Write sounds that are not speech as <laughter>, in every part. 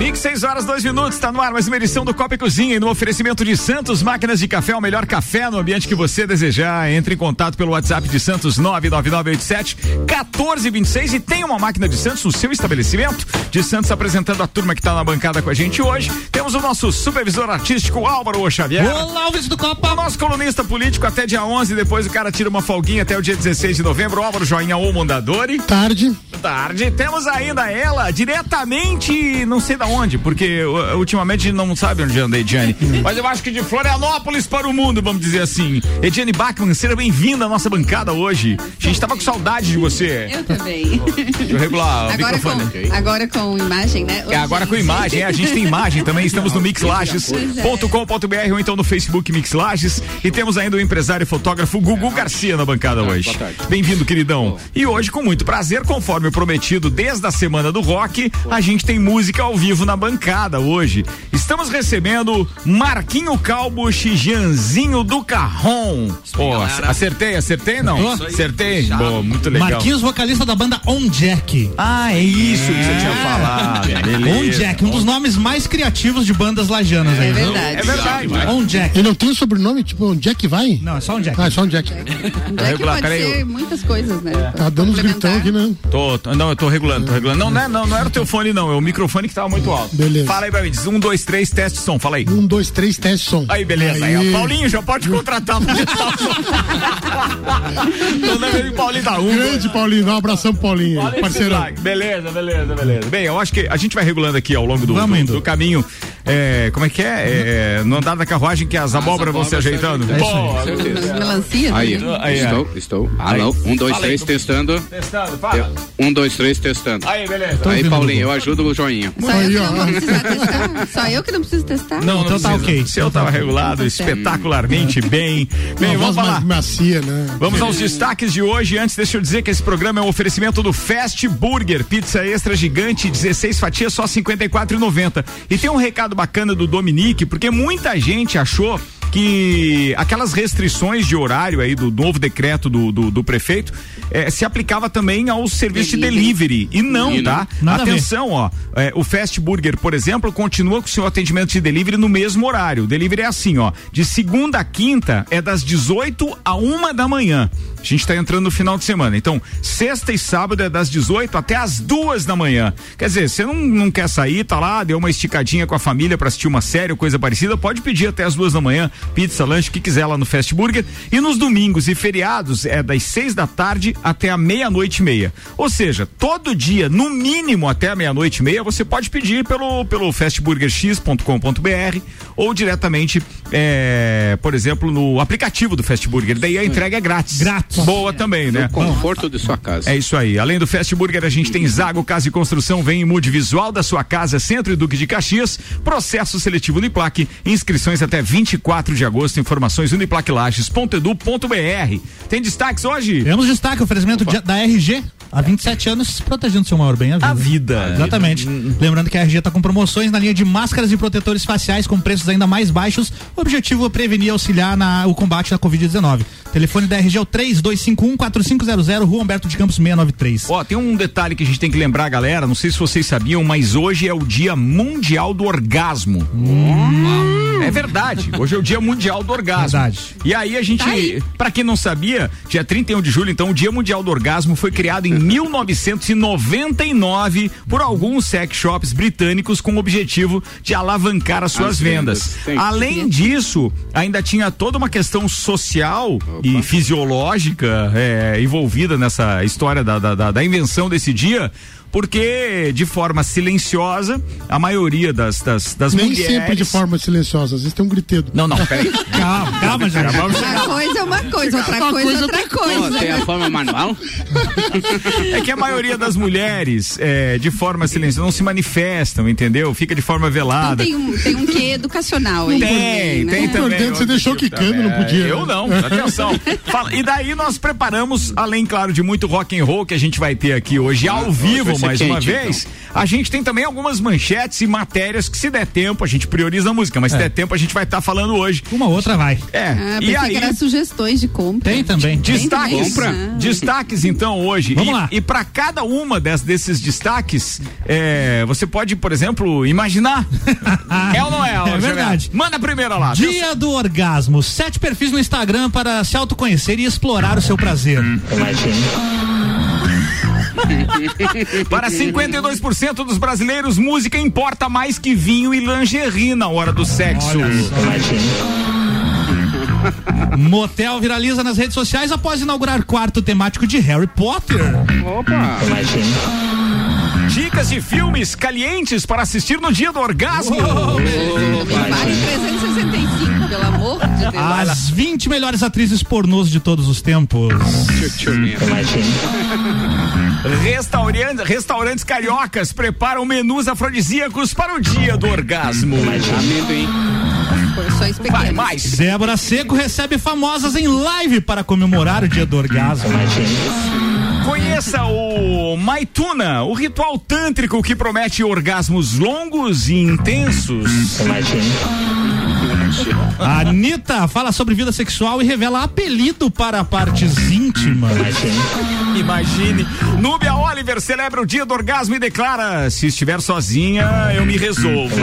Mix 6 horas, 2 minutos, está no ar mais uma edição do Copa e Cozinha e no oferecimento de Santos Máquinas de Café, o melhor café no ambiente que você desejar. Entre em contato pelo WhatsApp de Santos 99987 1426 e tem uma máquina de Santos no seu estabelecimento. De Santos apresentando a turma que está na bancada com a gente hoje. Temos o nosso supervisor artístico Álvaro Xavier. Olá, Alves do Copa. O nosso colunista político até dia 11, depois o cara tira uma folguinha até o dia 16 de novembro. Álvaro Joinha ou Mondadori. Tarde. Tarde. Temos ainda ela, diretamente, não sei da onde, porque ultimamente não sabe onde andei, Ediane. Mas eu acho que de Florianópolis para o mundo, vamos dizer assim. Ediane Bachmann, seja bem-vinda à nossa bancada hoje. A gente tava com saudade de você. Eu também. Deixa eu regular o Agora microfone. com, agora com imagem, né? É, agora com imagem, é, a gente tem imagem também, estamos no é. mixlages.com.br ou então no Facebook Mix Lages e temos ainda o empresário e fotógrafo Gugu Garcia na bancada hoje. Bem-vindo, queridão. E hoje, com muito prazer, conforme prometido desde a semana do rock, a gente tem música ao vivo na bancada hoje. Estamos recebendo Marquinho Calbuch e Janzinho do Carrom. Pô, acertei, acertei não? Acertei? Pô, muito legal. Marquinhos, vocalista da banda On Jack. Ah, é isso que você tinha falado. <laughs> On Jack, um dos nomes mais criativos de bandas lajanas aí. É verdade. É verdade. On Jack. Ele não tem um sobrenome, tipo, é que vai? Não, é só On Jack. Ah, é só um Jack. É que Regular, pode peraí, ser muitas coisas, né? Tá dando uns gritão aqui, né? Tô, tô- não, eu tô regulando, tô regulando. Não, não, é- não, não era o teu fone, não. É o microfone que tava muito alto. Beleza. Fala aí pra mim. Diz um, dois, três, teste som. Fala aí. Um, dois, três, teste som. Aí, beleza. Aí, ó, Paulinho, já pode contratar ele Paulinho <laughs> da um. Grande Paulinho, um abração pro Paulinho, Paulinho parceirão. Beleza, beleza, beleza. Bem, eu acho que a gente vai regulando aqui ao longo do, do, do caminho. É, como é que é? É, No andar da carruagem que as abóboras vão se se ajeitando. Boa, melancias. Aí, né? Aí, é. estou, estou. Alô, um, dois, Fala aí, três, tu- testando. Testando, fala. Um, dois, três, testando. Aí, beleza. Aí, Paulinho, eu ajudo o joinha. Só eu Aí, que ó. não vou precisar testar. Só eu que não preciso testar. Não, Então tá ok. O seu tava regulado Tá certo. espetacularmente <laughs> bem. Bem, vamos falar. macia, né? Vamos aos destaques de hoje. Antes, deixa eu dizer que esse programa é um oferecimento do Fast Burger. Pizza extra gigante, 16 fatias, só R$ 54,90. E tem um recado bacana do Dominique, porque muita gente achou que aquelas restrições de horário aí do novo decreto do, do, do prefeito eh, se aplicava também ao serviço de delivery. E não, E não. tá? Ver. Atenção, ó. é, o Fast Burger, por exemplo, continua com o seu atendimento de delivery no mesmo horário. O delivery é assim, ó. De segunda a quinta é das 18 a uma da manhã. A gente tá entrando no final de semana. Então, sexta e sábado é das 18 até as duas da manhã. Quer dizer, você não, não quer sair, tá lá, deu uma esticadinha com a família pra assistir uma série ou coisa parecida, pode pedir até as duas da manhã, pizza, lanche, o que quiser lá no Fast Burger. E nos domingos e feriados é das seis da tarde até a meia-noite e meia. Ou seja, todo dia, no mínimo até a meia-noite e meia, você pode pedir pelo, pelo fastburgerx.com.br ou diretamente, é, por exemplo, no aplicativo do Fast Burger. Daí a entrega é grátis. Grátis. Boa também, né? Conforto de sua casa. É isso aí. Além do Fast Burger, a gente tem Zago Casa e Construção. Vem e mude visual da sua casa, Centro e Duque de Caxias. Processo seletivo Uniplaque. Inscrições até 24 de agosto. Informações uniplaquilages.edu.br. Tem destaques hoje? Temos destaque, oferecimento de- da RG. Há 27 anos protegendo seu maior bem, a vida. A vida. Exatamente. Lembrando que a RG está com promoções na linha de máscaras e protetores faciais com preços ainda mais baixos. O objetivo é prevenir e auxiliar na, o combate da Covid-19. Telefone da RG é o 3251-4500, Rua Humberto de Campos 693. Ó, tem um detalhe que a gente tem que lembrar, galera. Não sei se vocês sabiam, mas hoje é o Dia Mundial do Orgasmo. É verdade. Hoje é o Dia Mundial do Orgasmo. Verdade. E aí a gente, Tá pra quem não sabia, dia 31 de julho, então, o Dia Mundial do Orgasmo foi criado em <laughs> 1999 por alguns sex shops britânicos com o objetivo de alavancar as suas As vendas. vendas. Além disso, ainda tinha toda uma questão social e fisiológica é, envolvida nessa história da, da, da- da invenção desse dia. Porque, de forma silenciosa, a maioria das, das, das Nem mulheres. sempre de forma silenciosa, às vezes tem um gritedo. Não, não, peraí. <laughs> Calma, calma, gente. Uma coisa é uma coisa, outra coisa é outra Ó, coisa. tem a forma manual? É que a maioria das mulheres, é, de forma silenciosa, não se manifestam, entendeu? Fica de forma Então velada. tem um, tem um quê educacional aí. Tem, também, né? tem também. Importante, você deixou quicando, não podia, Eu né? não, atenção. Fala- e daí nós preparamos, além, claro, de muito rock and roll que a gente vai ter aqui hoje ao vivo, é mais quente, uma vez, a gente tem também algumas manchetes e matérias que, se der tempo, a gente prioriza a música, mas se der tempo, a gente vai estar falando hoje. Uma outra vai. É. Ah, e aí. que era sugestões de compra. Tem também. Destaques, Compra. destaques então hoje. Vamos e, lá. E para cada uma des- desses destaques, é, você pode, por exemplo, imaginar. <laughs> é ou não é? Alexandre? verdade. Manda a primeira lá. Dia do orgasmo. Sete perfis no Instagram para se autoconhecer e explorar o seu prazer. <laughs> Para 52% dos brasileiros, música importa mais que vinho e lingerie na hora do sexo. Motel viraliza nas redes sociais após inaugurar quarto temático de Harry Potter. Opa! Dicas de filmes calientes para assistir no dia do orgasmo. Vale 365, pelo amor de Deus. As 20 melhores atrizes pornôs de todos os tempos. Tchutchulinha. Restaurantes, restaurantes cariocas preparam menus afrodisíacos para o dia do orgasmo. Amendoim. Porções Vai mais. Débora Seco recebe famosas em live para comemorar o dia do orgasmo. Conheça o Maituna, o ritual tântrico que promete orgasmos longos e intensos. A Anitta fala sobre vida sexual e revela apelido para partes íntimas. Imagine. Núbia Oliver celebra o dia do orgasmo e declara: se estiver sozinha, eu me resolvo.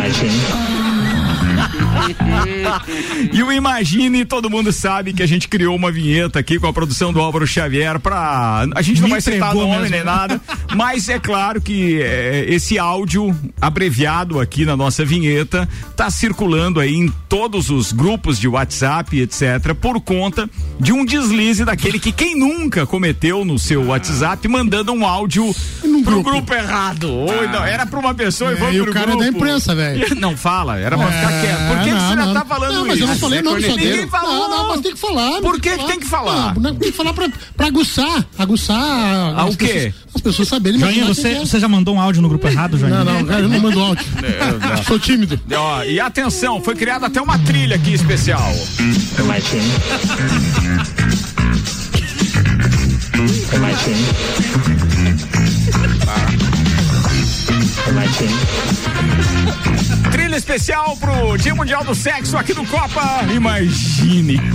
<laughs> e o Imagine, todo mundo sabe que a gente criou uma vinheta aqui com a produção do Álvaro Xavier pra. A gente não Me vai citar nome mesmo. nem nada, mas é claro que é, esse áudio abreviado aqui na nossa vinheta tá circulando aí em todos os grupos de WhatsApp, etc., por conta de um deslize daquele que quem nunca cometeu no seu WhatsApp mandando um áudio pro grupo, grupo. errado. Ou não, era pra uma pessoa e É, e o pro cara é grupo. da imprensa, velho. <laughs> Não fala, era pra ficar É, quieto. Por que, que não, você já não. tá falando não, isso? mas eu não falei nome só Ninguém dele. falou. Não, não, mas tem que falar. Por que que tem que falar? Não, tem que falar pra, pra aguçar. Aguçar. Ah, as o quê? pessoas- as pessoas saberem. Joinha, imaginar você, é. você já mandou um áudio no grupo errado, Joinha? Não, não, cara, eu não mando áudio. <laughs> Sou tímido. Ó, e atenção, foi criada até uma trilha aqui especial. Trilha especial pro Dia Mundial do Sexo aqui no Copa. Imagine. <laughs>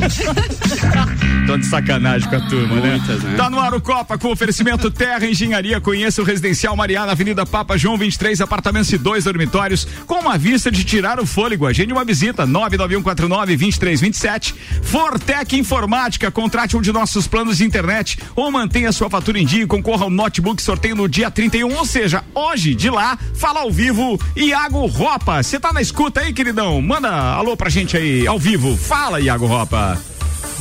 Tô de sacanagem com a turma, Muitas, né? né? Tá no ar o Copa com oferecimento Terra Engenharia. Conheça o Residencial Mariana, Avenida Papa João 23, apartamentos e dois dormitórios, com uma vista de tirar o fôlego. Agende uma visita, 99149-2327. Fortec Informática, contrate um de nossos planos de internet ou mantenha sua fatura em dia e concorra ao notebook sorteio no dia 31, ou seja, hoje, de lá, fala ao vivo, Iago Ropa. Você tá na escuta aí, queridão? Manda alô pra gente aí, ao vivo. Fala, Iago Ropa.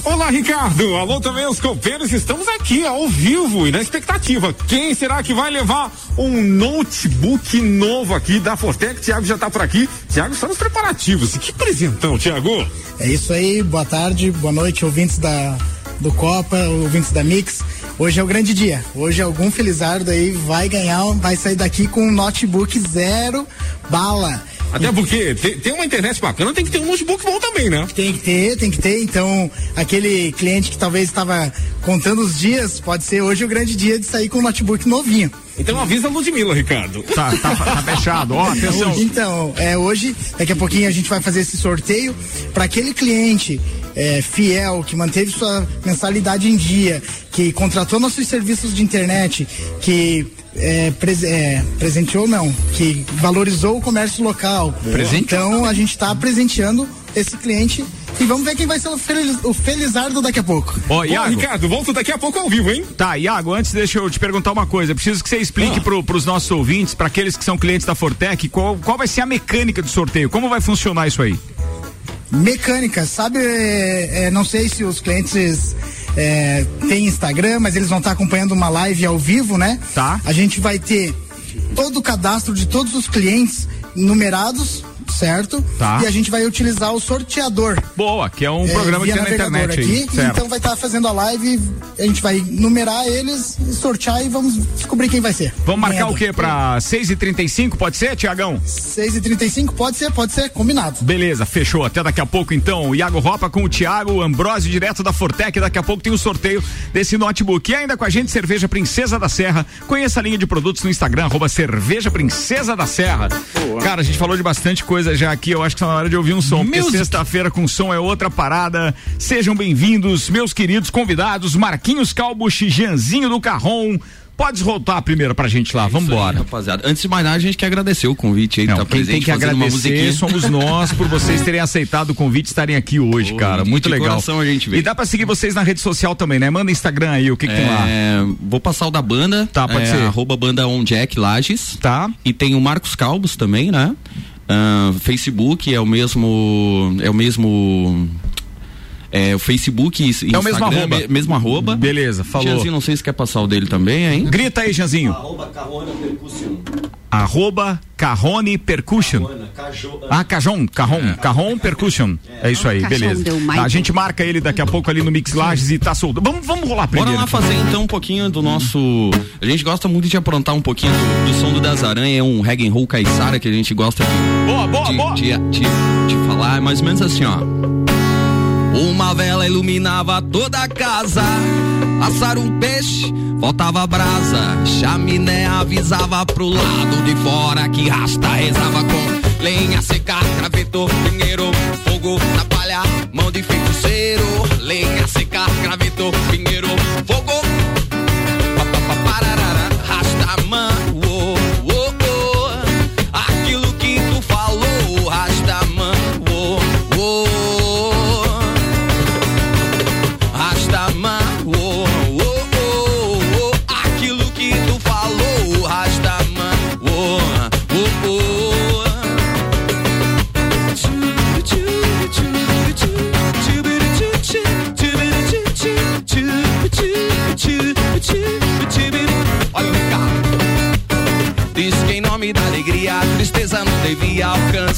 Olá, Ricardo. Alô também, os copeiros. Estamos aqui ao vivo e na expectativa. Quem será que vai levar um notebook novo aqui da Fortec? Tiago já está por aqui. Tiago, estamos preparativos. E que presentão, Tiago. É isso aí, boa tarde, boa noite, ouvintes da, do Copa, ouvintes da Mix. Hoje é o grande dia. Hoje algum felizardo aí vai ganhar, vai sair daqui com um notebook zero bala. Até porque tem, tem uma internet bacana, tem que ter um notebook bom também, né? Tem que ter, tem que ter. Então, aquele cliente que talvez estava contando os dias, pode ser hoje o grande dia de sair com um notebook novinho. Então avisa a Ludmilla, Ricardo. Tá, tá, tá fechado. Ó, atenção. Então, é, hoje, daqui a pouquinho a gente vai fazer esse sorteio para aquele cliente é, fiel que manteve sua mensalidade em dia, que contratou nossos serviços de internet, que é, pres- é, presenteou não, que valorizou o comércio local. Então a gente está presenteando esse cliente e vamos ver quem vai ser o, feliz, o felizardo daqui a pouco. Ó, Bom, Iago. Ricardo, volto daqui a pouco ao vivo, hein? Tá, Iago, antes deixa eu te perguntar uma coisa. Preciso que você explique Ah. pro, pros nossos ouvintes, para aqueles que são clientes da Fortec, qual, qual vai ser a mecânica do sorteio? Como vai funcionar isso aí? Mecânica, sabe? é, é, não sei se os clientes é, têm Instagram, mas eles vão estar acompanhando uma live ao vivo, né? Tá. A gente vai ter todo o cadastro de todos os clientes numerados, certo? Tá. E a gente vai utilizar o sorteador. Boa, que é um é, programa que tem na internet aí. aqui, Certo. Então vai estar fazendo a live a gente vai numerar eles, sortear e vamos descobrir quem vai ser. Vamos marcar Ganhador. o quê? Pra 6h35, pode ser, Tiagão? 6h35, pode ser, pode ser, combinado. Beleza, fechou. Até daqui a pouco, então. O Iago Ropa com o Thiago Ambrosio, direto da Fortec. Daqui a pouco tem o sorteio desse notebook. E ainda com a gente, Cerveja Princesa da Serra. Conheça a linha de produtos no Instagram, arroba Cerveja Princesa da Serra. Cara, a gente falou de bastante coisa já aqui. Eu acho que tá na hora de ouvir um som. Porque Music. sexta-feira com som é outra parada. Sejam bem-vindos, meus queridos convidados. Marquinhos Calbucci, Janzinho do Carrom. Pode voltar primeiro pra gente lá. Vamos Isso aí, embora. rapaziada. Antes de mais nada, a gente quer agradecer o convite aí, Não, tá quem tem que agradecer somos nós por vocês terem aceitado o convite e estarem aqui hoje, Pô, cara. Muito legal. coração a gente vê. E dá pra seguir vocês na rede social também, né? Manda Instagram aí, o que, que tem lá. É, vou passar o da banda. Tá, pode é, ser. Arroba banda on Jack Lages. Tá. E tem o Marcos Calbos também, né? Ah, Facebook é o mesmo. É o mesmo. É o Facebook e Instagram, É o mesmo arroba. me- mesmo arroba. Beleza, falou. Tiazinho, não sei se quer passar o dele também, hein? Grita aí, Janzinho. Arroba Carrone Percussion. Ah, Cajon, Carron, Carron Percussion. É isso aí, beleza. a gente marca ele daqui a pouco ali no Mix Lages e tá solto. Vamos, vamos rolar Bora primeiro. lá fazer então um pouquinho do nosso. A gente gosta muito de aprontar um pouquinho do, do som do Das Aranha, é um reggae and roll caiçara que a gente gosta de, Boa, boa, de, boa. de, de- de falar, é mais ou menos assim, ó. Uma vela iluminava toda a casa, assar um peixe, faltava brasa, chaminé avisava pro lado de fora que rasta rezava com lenha seca, graveto, pinheiro, fogo na palha, mão de feiticeiro, lenha seca, graveto, pinheiro, fogo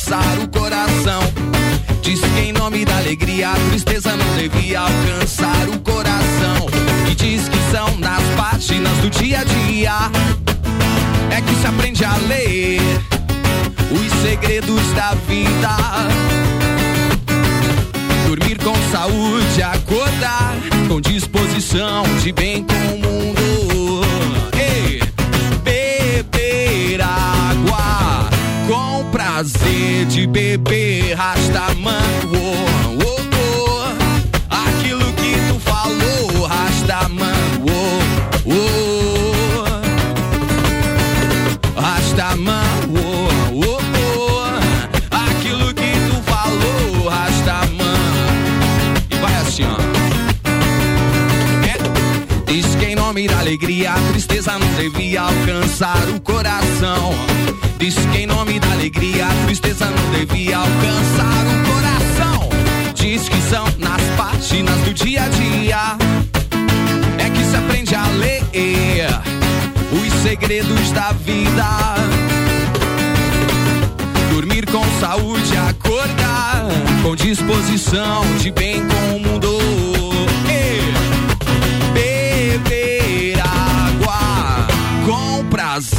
alcançar o coração. Diz que em nome da alegria a tristeza não devia alcançar o coração. E diz que são nas páginas do dia a dia é que se aprende a ler os segredos da vida. Dormir com saúde, acordar com disposição de bem com o mundo. Prazer de beber Rastaman. Oh, oh, oh. Aquilo que tu falou, Rastaman. Da alegria a tristeza não devia alcançar o coração. Diz que em nome da alegria a tristeza não devia alcançar o coração. Diz que são nas páginas do dia a dia é que se aprende a ler os segredos da vida. Dormir com saúde, acordar com disposição de bem com o mundo.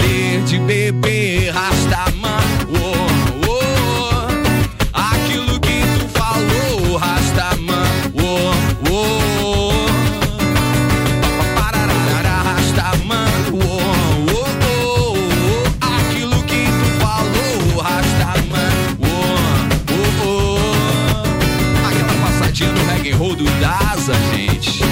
De beber Rastaman. Oh, oh. Aquilo que tu falou, Rastaman. Oh, oh. Pararara, Rastaman, oh, oh, oh. Aquilo que tu falou, Rastaman, oh, oh, oh. Aquela passadinha no reggae roll do Daza, gente.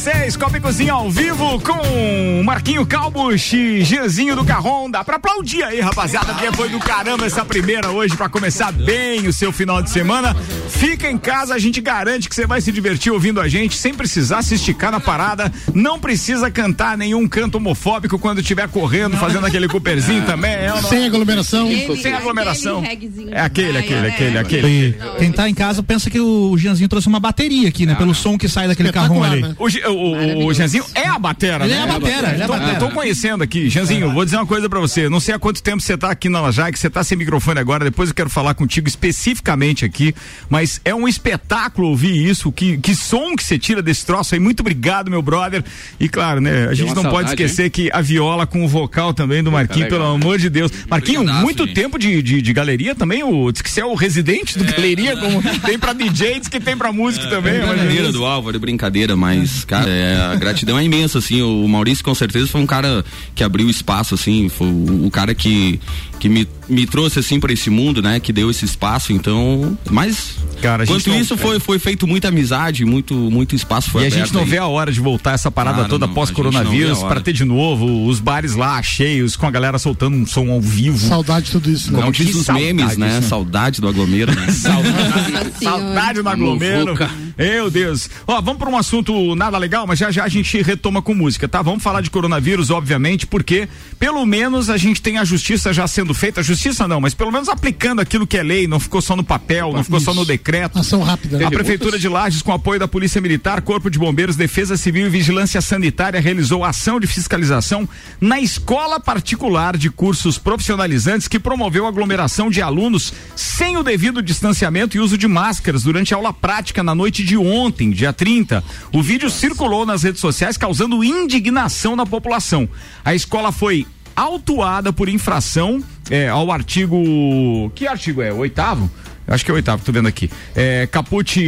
Mix 6 e 16, Copa e Cozinha ao vivo com Marquinho Calbucci, Gianzinho do Carrom. Dá pra aplaudir aí, rapaziada, porque foi do caramba essa primeira hoje pra começar bem o seu final de semana. Fica em casa, a gente garante que você vai se divertir ouvindo a gente sem precisar se esticar na parada. Não precisa cantar nenhum canto homofóbico quando estiver correndo, fazendo aquele cooperzinho também. É, não? Sem aglomeração. Sem aglomeração. aquele É aquele, de aquele, praia, aquele, né? aquele. Quem tá em casa pensa que o Gianzinho trouxe uma bateria aqui, né? Pelo som que sai daquele carrão ali. né? O, o, o. Janzinho é a batera, Ele né? é a batera, ele é a Tô- batera. Tô conhecendo aqui. Janzinho, vou dizer uma coisa pra você. Não sei há quanto tempo você tá aqui na Lajai, que você tá sem microfone agora, depois eu quero falar contigo especificamente aqui, mas é um espetáculo ouvir isso, que, que som que você tira desse troço aí. Muito obrigado, meu brother. E claro, né, a gente não pode saudade, esquecer que a viola com o vocal também do Marquinho, legal. pelo amor de Deus. Marquinho, muito gente. tempo de, de, de galeria também, o, diz que você é o residente do galeria, como tem pra DJ, diz que tem pra música também. mas- Brincadeira do Álvaro, brincadeira, mas, cara, é, a gratidão é imensa, assim, o Maurício com certeza foi um cara que abriu espaço, assim, foi o, o cara que, que me, me trouxe, assim, pra esse mundo, né, que deu esse espaço, então, mas, Cara, a gente enquanto não- isso, foi, foi feito muita amizade, muito, muito espaço foi E a gente não aí. vê a hora de voltar essa parada Claro, toda não, pós-coronavírus a gente não vê a hora. pra ter de novo os bares lá cheios, com a galera soltando um som ao vivo. Saudade de tudo isso, né? Como diz os saudade, memes, né, isso. saudade do aglomero, né. <laughs> Nossa Saudade do aglomero. Meu Deus. Ó, vamos para um assunto nada legal, mas já já a gente retoma com música, tá? Vamos falar de coronavírus, obviamente, porque pelo menos a gente tem a justiça já sendo feita. A justiça não, mas pelo menos aplicando aquilo que é lei, não ficou só no papel, não ficou só no decreto. Ação rápida. né? A Prefeitura de Lages, com apoio da Polícia Militar, Corpo de Bombeiros, Defesa Civil e Vigilância Sanitária, realizou ação de fiscalização na escola particular de cursos profissionalizantes que promoveu aglomeração de alunos sem o devido distanciamento e uso de máscaras durante a aula prática na noite de ontem, dia 30. O vídeo circulou nas redes sociais causando indignação na população. A escola foi autuada por infração é, ao artigo. Que artigo é? O oitavo? Acho que é o oitavo, tô vendo aqui. É, caput,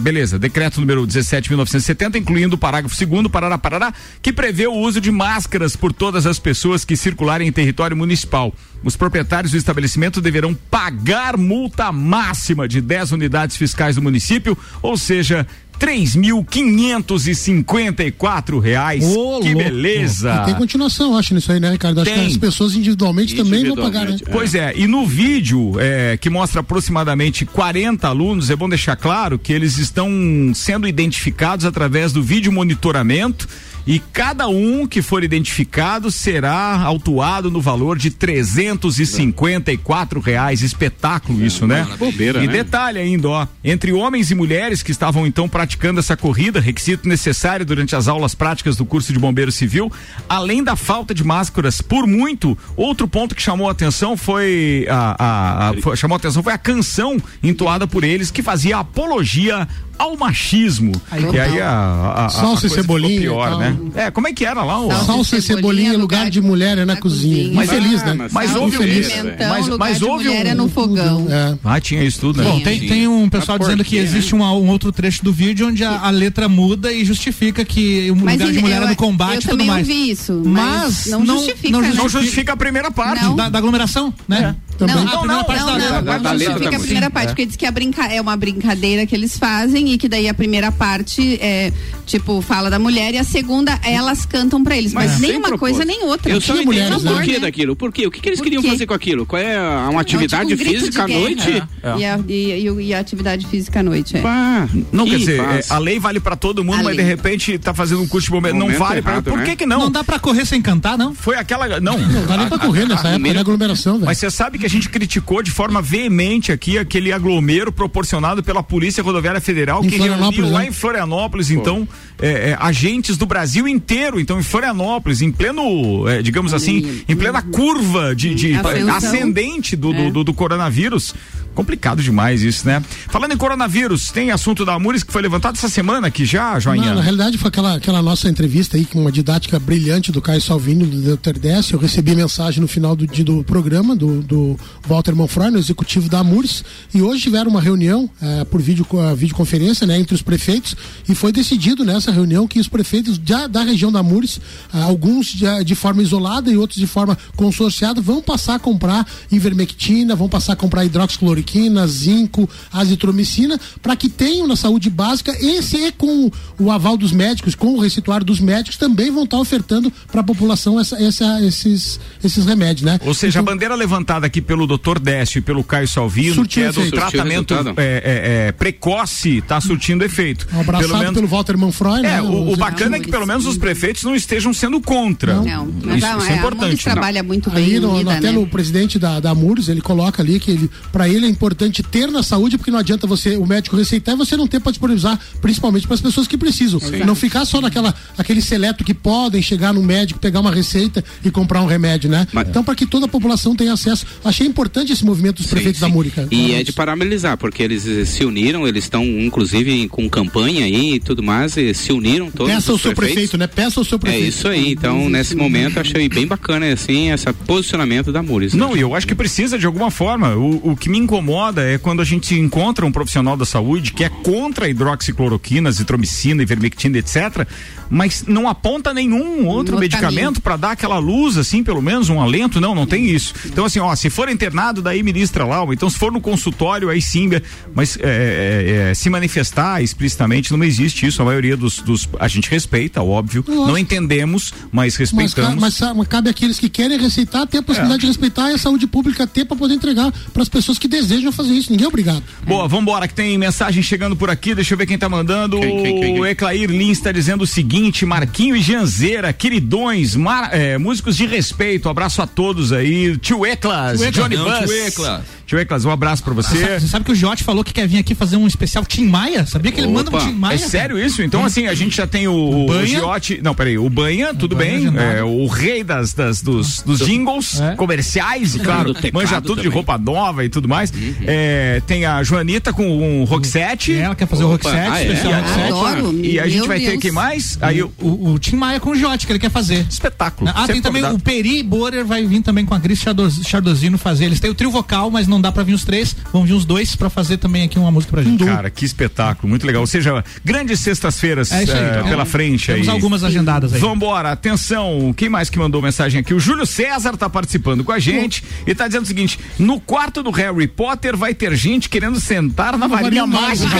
beleza, decreto número 17.970, incluindo o parágrafo segundo, parará, parará, que prevê o uso de máscaras por todas as pessoas que circularem em território municipal. Os proprietários do estabelecimento deverão pagar multa máxima de 10 unidades fiscais do município, ou seja, três mil quinhentos e cinquenta e quatro reais. Ô, que louco. beleza! E tem continuação, acho, nisso aí, né, Ricardo? Acho Tem. que as pessoas individualmente, também vão pagar, né? Individualmente, Pois é, e no vídeo é, que mostra aproximadamente 40 alunos, é bom deixar claro que eles estão sendo identificados através do vídeo monitoramento e cada um que for identificado será autuado no valor de 354 reais. Espetáculo isso, né? Bobeira, e né? detalhe ainda, ó, entre homens e mulheres que estavam então praticando essa corrida, requisito necessário durante as aulas práticas do curso de bombeiro civil, além da falta de máscaras, por muito, outro ponto que chamou a atenção foi a, a- a- foi- chamou a atenção foi a canção entoada por eles que fazia apologia ao machismo. e aí a, a, a, Salsa e a coisa ficou cebolinha e pior, né? É, como é que era lá? o- Salsa Salsa e cebolinha, lugar de mulher é na, cozinha. Mas- Infeliz, né? mas- houve infeliz. mas- mas houve mulher um- é no fogão. É. Ah, tinha isso tudo, né? Bom, tem, tem um pessoal dizendo que existe um, um outro trecho do vídeo onde a, a letra muda e justifica que o Mas lugar de eu- mulher é eu- no combate eu e tudo também mais. ouvi isso, Mas mas não não- justifica, não né? Não justifica a primeira parte. Da, da aglomeração, né? Também. Não, A não, primeira não, parte não, da não, letra. Da- da não letra justifica da a primeira música. parte, porque diz que a brinca é uma brincadeira que eles fazem e que daí a primeira parte é, tipo, fala da mulher e a segunda elas cantam pra eles, mas, sem nem uma propósito. coisa nem outra. Eu só não entendo mulheres, o né? porquê né? daquilo. Por quê? O que, que eles Por queriam quê? fazer com aquilo? Qual é a- uma atividade É, tipo, um física à noite? É. E, a, e, e e a atividade física à noite, é. Pá, Não, que quer dizer, é, a lei vale pra todo mundo, A mas de repente tá fazendo um curso de bombeiro. Não Momento vale pra. Por né? que que Não. não? dá pra correr sem cantar, não? Foi aquela. Não. Não dá nem pra correr nessa época, aglomeração, velho. Mas você sabe que a gente criticou de forma veemente aqui aquele aglomero proporcionado pela Polícia Rodoviária Federal Em que reuniu lá né? em Florianópolis, então, é, é, agentes do Brasil inteiro, então em Florianópolis, em pleno, é, digamos assim, em plena curva de, de Ascensão. ascendente do, do, É. do- do coronavírus. Complicado demais isso, né? Falando em coronavírus, tem assunto da Amures que foi levantado essa semana aqui já, Joinha? Não, na realidade foi aquela, aquela nossa entrevista aí com uma didática brilhante do Caio Salvini do. Décio. Eu recebi mensagem no final do, do programa do, do Walter Manfroy, no executivo da Amures, e hoje tiveram uma reunião eh, por vídeo, eh, videoconferência né, entre os prefeitos e foi decidido nessa reunião que os prefeitos da, da região da Amures, ah, alguns de, de forma isolada e outros de forma consorciada, vão passar a comprar ivermectina, vão passar a comprar hidroxicloroquina, zinco, azitromicina, para que tenham na saúde básica e se com o aval dos médicos, com o receituário dos médicos, também vão estar ofertando para a população essa- essa- esses, esses remédios, né? Ou seja, Então, a bandeira levantada aqui pelo Dr. Décio e pelo Caio Salvino, que é do efeito. tratamento é, é, é, precoce, está surtindo efeito. um abraçado pelo, Walter Manfroy, né? É, o, o bacana é que pelo menos os prefeitos não estejam sendo contra. Não, mas Isso, a, isso é a importante. Amores trabalha muito bem Aí no, unida, até né? no presidente da, da Amures, ele coloca ali que ele, para ele é importante ter na saúde, porque não adianta você, o médico receitar e você não ter para disponibilizar, principalmente para as pessoas que precisam. Não ficar só naquela aquele seleto que podem chegar no médico, pegar uma receita e comprar um remédio, né? Mas- Então, para que toda a população tenha acesso. Achei importante esse movimento dos prefeitos da Múrica. E é de parabenizar, porque eles eh, se uniram, eles estão inclusive com campanha aí e tudo mais, e se uniram todos Peça ao os seu prefeito, né? Peça ao seu É prefeito. isso aí, então nesse momento eu achei bem bacana assim, esse posicionamento da Mures. Não, e eu acho que precisa de alguma forma. O, o que me incomoda é quando a gente encontra um profissional da saúde que é contra a hidroxicloroquina, zitromicina, ivermectina, etc., mas não aponta nenhum outro No medicamento para dar aquela luz, assim, pelo menos um alento. Não, não tem isso. Então, assim, ó, se for internado, daí ministra lá, ou então se for no consultório, aí sim, mas é, é, é, se manifestar explicitamente, não existe isso. A maioria dos. dos a gente respeita, óbvio. Não entendemos, mas Mas, respeitamos. mas, sa- mas cabe àqueles que querem receitar ter a possibilidade de respeitar e a saúde pública ter para poder entregar para as pessoas que desejam fazer isso. Ninguém é obrigado. Boa, vambora, que tem mensagem chegando por aqui. Deixa eu ver quem tá mandando. Quem, quem, quem, quem? O Eclair Lins tá dizendo o seguinte: Marquinho e Janzeira, queridões, mar- é, músicos de respeito. Abraço a todos aí. Tio Eclas, Tio Eclas, Johnny Bus. tio Eclas. Tio Eclas, um abraço pra Você você. sabe, você sabe que o Jote falou que quer vir aqui fazer um especial Tim Maia? Sabia que ele manda um Opa, Tim Maia? É sério isso? Então, assim, a gente já tem o, o, Banha. Giote. Não, peraí, o Banha, tudo Banha bem. agendado. É, o rei das, das, dos, dos jingles É. comerciais, e claro, manja tudo de também. roupa nova e tudo mais. Uhum. É, tem a Joanita com um Roxette. Ela quer fazer o Opa, Rock 7, ah, é? especial Rock 7. Adoro. E a Meu gente vai ter Deus. quem mais? Aí o O, o Tim Maia com o Jote que ele quer fazer. espetáculo. Ah, tem Sempre também convidado. o Peri Borer vai vir também com a Cris Chardoz- Chardozino fazer. Eles têm o trio vocal, mas não dá pra vir os três. Vão vir os dois pra fazer também aqui uma música pra gente. Cara, que espetáculo, muito legal. Ou seja, grandes sextas-feiras É Então, pela frente Temos aí. algumas agendadas aí. Vambora, atenção, quem mais que mandou mensagem aqui? O Júlio César tá participando com a gente e tá dizendo o seguinte: no quarto do Harry Potter vai ter gente querendo sentar na varinha mágica. <laughs>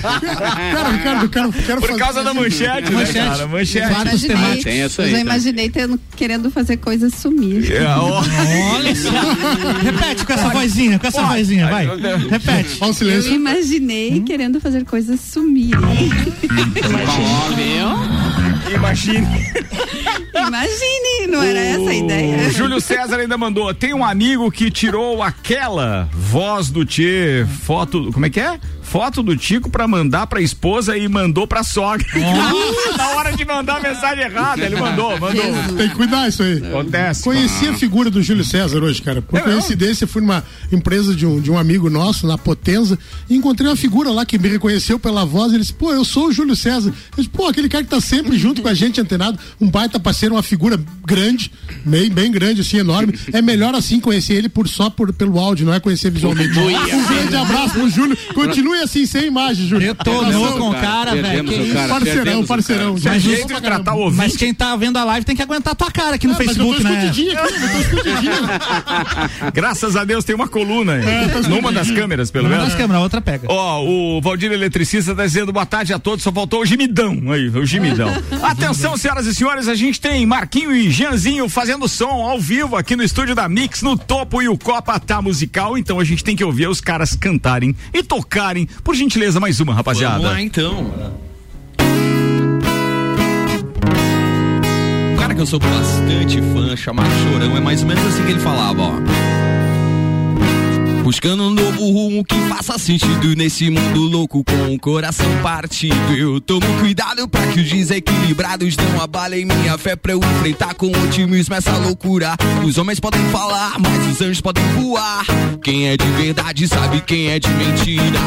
Cara, Ricardo, quero, quero Por fazer- causa da manchete, né, Manchete. cara? Manchete. Vários Imaginei, temáticos. Tem essa aí eu já também. imaginei tendo, querendo fazer coisas sumir. É. Olha só. Repete com essa vozinha, com essa vozinha, vai. Repete. Olha o Eu silêncio. imaginei querendo fazer coisas sumirem. Imagine. Imagine, não era essa a O ideia? Júlio César ainda mandou. Tem um amigo que tirou aquela voz do Tchê, foto. Como é que é? Foto do Tico pra mandar pra esposa e mandou pra sogra. <laughs> Na hora de mandar a mensagem errada, ele mandou, mandou. Tem que cuidar isso aí. Acontece. Conheci a figura do Júlio César hoje, cara. Por É mesmo? coincidência, fui numa empresa de um, de um amigo nosso, na Potenza, e encontrei uma figura lá que me reconheceu pela voz. Ele disse, pô, eu sou o Júlio César. Eu disse, pô, aquele cara que tá sempre junto com a gente, antenado, um baita parceiro, uma figura grande, bem, bem grande, assim, enorme. É melhor assim conhecer ele por só por, pelo áudio, não é conhecer visualmente. Um grande abraço pro Júlio. Continue assim, sem imagem, Júlio. Louco com o cara, velho. Parceirão, parceirão. É Mas jeito isso- de tratar o Mas ouvinte. quem tá vendo a live tem que aguentar a tua cara aqui no eu Facebook, né? escondidinho aqui, eu tô escondidinho. <laughs> Graças a Deus tem uma coluna aí. Numa das câmeras, pelo Uma menos. das câmeras, a outra pega. Ó, o Valdir Eletricista tá dizendo boa tarde a todos, só faltou o gemidão aí, o gemidão. <laughs> Atenção, senhoras e senhores, a gente tem Marquinho e Janzinho fazendo som ao vivo aqui no estúdio da Mix, no topo e o Copa tá musical, então a gente tem que ouvir os caras cantarem e tocarem. Por gentileza, mais uma, rapaziada. Vamos lá então. Um cara que eu sou bastante fã, chamado Chorão, é mais ou menos assim que ele falava, ó. Buscando um novo rumo que faça sentido nesse mundo louco com o coração partido. Eu tomo cuidado pra que os desequilibrados não abalem minha fé pra eu enfrentar com otimismo essa loucura. Os homens podem falar, mas os anjos podem voar. Quem é de verdade sabe quem é de mentira.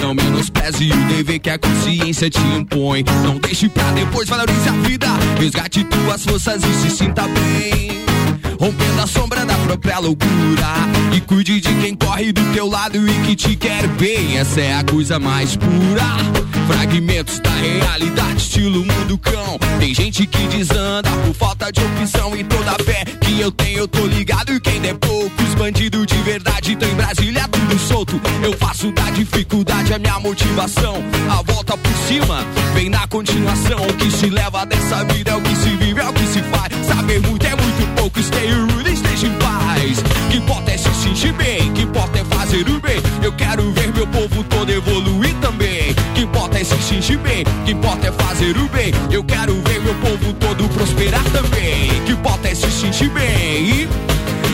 Não menospreze o dever que a consciência te impõe. Não deixe pra depois, valorize a vida. Resgate tuas forças e se sinta bem rompendo a sombra da própria loucura. E cuide de quem corre do teu lado e que te quer bem. Essa é a coisa mais pura. Fragmentos da realidade, estilo mundo cão. Tem gente que desanda por falta de opção e toda fé que eu tenho, eu tô ligado. E quem der poucos bandidos de verdade, tô em Brasília tudo solto. Eu faço da dificuldade a minha motivação. A volta por cima vem na continuação. O que se leva dessa vida é o que se vive, é o que se faz. Saber muito é muito pouco, esteja em paz. Que importa é se sentir bem, que importa é fazer o bem. Eu quero ver meu povo todo evoluir também. Que importa é se sentir bem, que importa é fazer o bem. Eu quero ver meu povo todo prosperar também. Que importa é se sentir bem.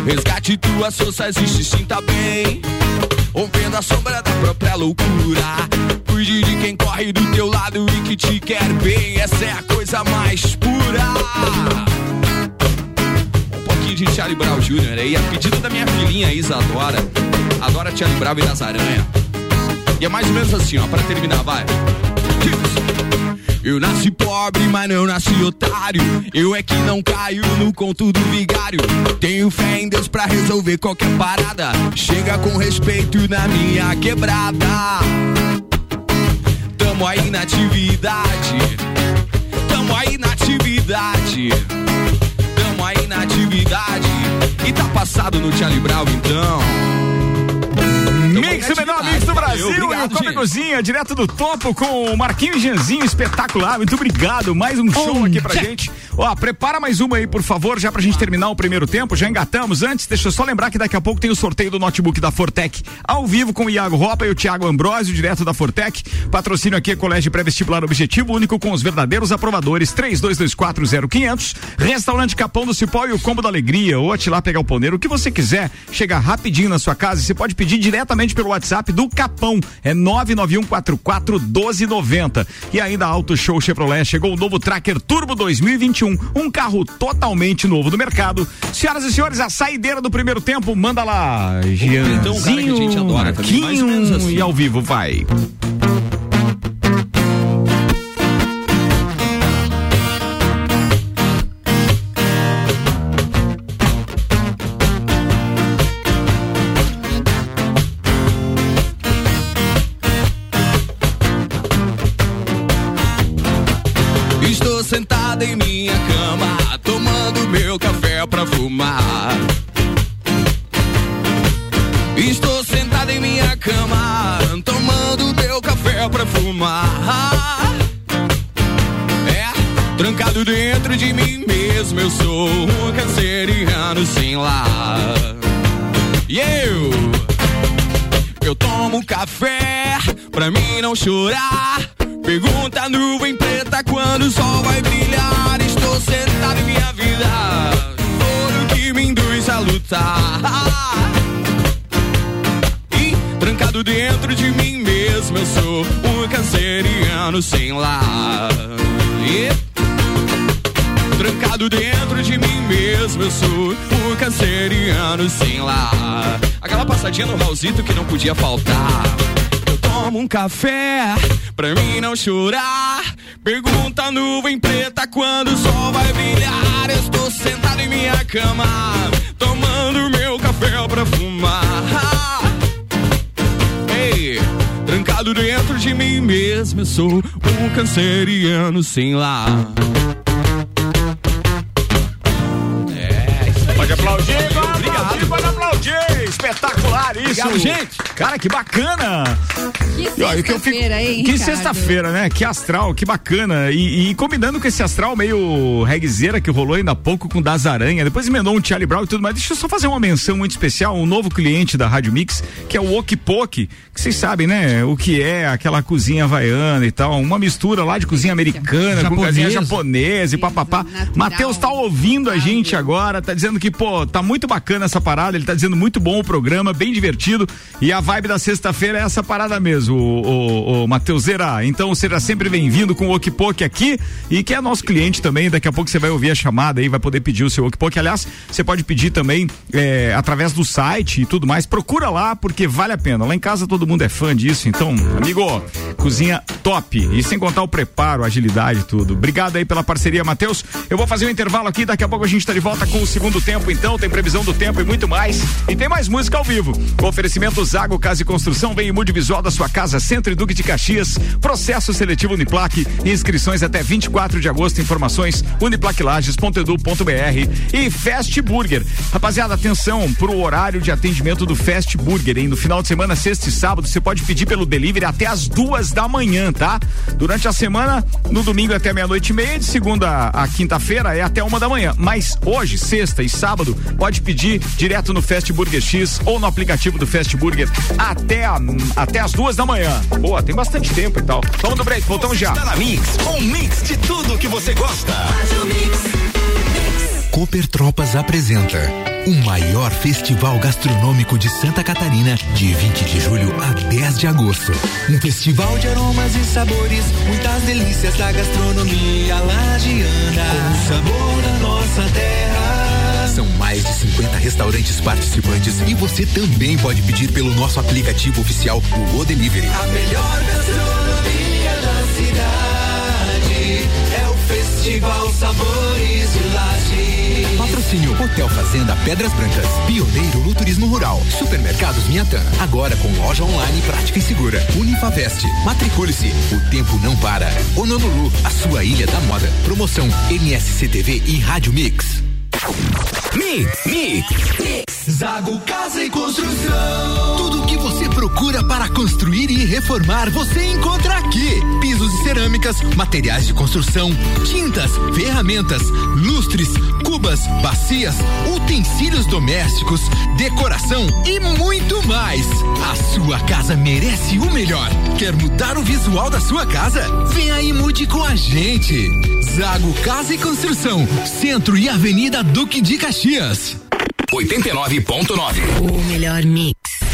Resgate tuas forças e se sinta bem. Ouvindo a sombra da própria loucura. Cuide de quem corre do teu lado e que te quer bem. Essa é a coisa mais pura. Charlie Brown Jr. aí, a pedido da minha filhinha Isadora. Adora Charlie Brown e das Aranha. E é mais ou menos assim, ó, pra terminar, vai. Eu nasci pobre, mas não nasci otário. Eu é que não caio no conto do vigário. Tenho fé em Deus pra resolver qualquer parada. Chega com respeito na minha quebrada. Tamo aí na atividade. Tamo aí na atividade. E tá passado no Charlie Brown então. Mix, o melhor mix do Brasil Obrigado, e o Come. Cozinha, direto do topo com o Marquinhos Janzinho, espetacular, muito obrigado, mais um show aqui pra gente. Ó, prepara mais uma aí, por favor, já pra gente terminar o primeiro tempo, já engatamos. Antes, deixa eu só lembrar que daqui a pouco tem o sorteio do notebook da Fortec, ao vivo com o Iago Ropa e o Thiago Ambrosio, direto da Fortec. Patrocínio aqui é Colégio Pré-Vestibular Objetivo, único com os verdadeiros aprovadores, 32240500. Restaurante Capão do Cipó e o Combo da Alegria, ou lá pegar o poneiro, o que você quiser, chega rapidinho na sua casa e você pode pedir diretamente pelo WhatsApp do Capão, é 991441290. E ainda Auto Show Chevrolet, chegou o novo Tracker Turbo 2021, um carro totalmente novo do mercado. Senhoras e senhores, a saideira do primeiro tempo, manda lá, Então, cara, que a gente adora também, mais ou menos assim. e ao vivo, vai. Sentada em minha cama, tomando meu café pra fumar. Estou sentada em minha cama, tomando meu café pra fumar. É, trancado dentro de mim mesmo, eu sou um canceriano sem lar. E eu, eu tomo café pra mim não chorar. Pergunta a nuvem preta quando o sol vai brilhar. Estou sentado em minha vida, ouro que me induz a lutar. E trancado dentro de mim mesmo, eu sou um canceriano sem lar. E trancado dentro de mim mesmo, eu sou um canceriano sem lar. Aquela passadinha no Raulzito que não podia faltar. Eu tomo um café pra mim não chorar. Pergunta a nuvem preta quando o sol vai brilhar. Eu estou sentado em minha cama, tomando meu café pra fumar. Ei, trancado dentro de mim mesmo, eu sou um canceriano sem lar. É. Pode aplaudir, Espetacular isso. Obrigado, gente. Cara, que bacana. Que ó, o que eu fico- sexta-feira, hein, Que sexta-feira, né? Que astral, que bacana. E, e combinando com esse astral meio reguezeira que rolou ainda há pouco com o Das Aranha. Depois emendou um Charlie Brown e tudo mais. Deixa eu só fazer uma menção muito especial. Um novo cliente da Rádio Mix, que é o Okpok, que vocês sabem, né? O que é aquela cozinha havaiana e tal. Uma mistura lá de cozinha americana com Japonesa. cozinha japonesa e papapá. Matheus tá ouvindo a gente agora, tá dizendo que, pô, tá muito bacana essa parada. Ele tá dizendo muito bom o programa, bem divertido. E a vibe da sexta-feira é essa parada mesmo, o, o, o. Então seja sempre bem-vindo com o Okpok aqui e que é nosso cliente também. Daqui a pouco você vai ouvir a chamada aí, vai poder pedir o seu Okpok. Aliás, você pode pedir também é, através do site e tudo mais. Procura lá porque vale a pena. Lá em casa todo mundo é fã disso. Então, amigo, cozinha top. E sem contar o preparo, agilidade e tudo. Obrigado aí pela parceria, Matheus. Eu vou fazer um intervalo aqui. Daqui a pouco a gente tá de volta com o segundo tempo. Então, tem previsão do tempo e muito mais. E tem mais música ao vivo. Oferecimento Zago Casa e Construção. Vem em mude visual da sua casa, Centro e Duque de Caxias. Processo seletivo Uniplaque. Inscrições até 24 de agosto. Informações uniplaquilages.edu.br e Fast Burger. Rapaziada, atenção pro horário de atendimento do Fast Burger, hein? No final de semana, sexta e sábado, você pode pedir pelo delivery até as duas da manhã, tá? Durante a semana, no domingo até meia-noite e meia, de segunda a quinta-feira é até uma da manhã. Mas hoje, sexta e sábado, pode pedir direto no Fast Burger X ou no aplicativo do Fast Burger até, a- até as duas da manhã. Boa, tem bastante tempo e tal. Vamos do break, voltamos já. Está na Mix, um mix de tudo que você gosta. Cooper Tropas apresenta o maior festival gastronômico de Santa Catarina, de 20 de julho a 10 de agosto. Um festival de aromas e sabores, muitas delícias da gastronomia lagiana, com sabor da nossa terra. São mais de 50 restaurantes participantes e você também pode pedir pelo nosso aplicativo oficial, o O Delivery. A melhor gastronomia da cidade é o Festival Sabores de Laje. Patrocínio Hotel Fazenda Pedras Brancas, pioneiro no turismo rural. Supermercados Miatan, agora com loja online prática e segura. Unifavest, matricule-se, o tempo não para. Honolulu, a sua ilha da moda. Promoção NSCTV e Rádio Mix. Mix, Mix. Zago Casa e Construção. Tudo o que você procura para construir e reformar, você encontra aqui. Pisos e cerâmicas, materiais de construção, tintas, ferramentas, lustres, cubas, bacias, utensílios domésticos, decoração e muito mais. A sua casa merece o melhor. Quer mudar o visual da sua casa? Vem aí e mude com a gente. Zago Casa e Construção, Centro e Avenida Duque de Caxias. 89.9. O melhor mix.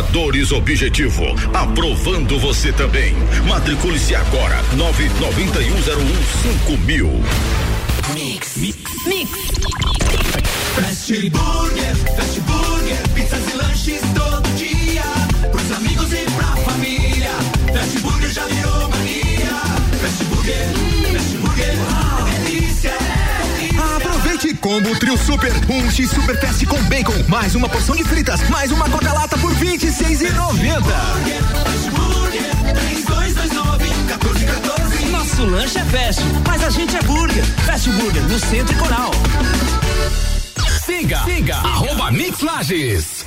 Aprovadores Objetivo, aprovando você também. Matricule-se agora, nove noventa e um zero um cinco mil. Mix. Mix. Mix. Fast Burger, Fast Burger, pizzas e lanches todo dia. Combo Trio Super, um X Super Fast com bacon, mais uma porção de fritas, mais uma Coca-Lata por R$ 26,90. Nosso lanche é fast, mas a gente é burger. Fast Burger, no Centro e Coral. Siga, siga, arroba Mix Lages.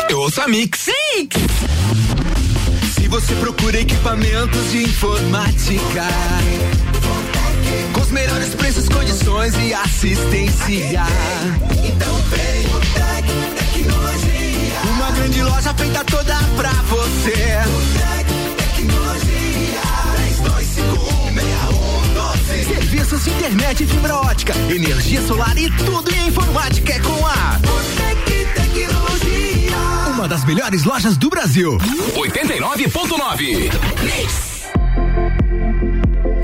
Eu ouço a Mix. Se você procura equipamentos de informática, com os melhores preços, condições e assistência. Então vem o Tec Tecnologia. Uma grande loja feita toda pra você. Tec Tecnologia. 32516112. Serviços de internet e fibra ótica, energia solar e tudo em informática é com a Tec Tecnologia. Uma das melhores lojas do Brasil. 89.9.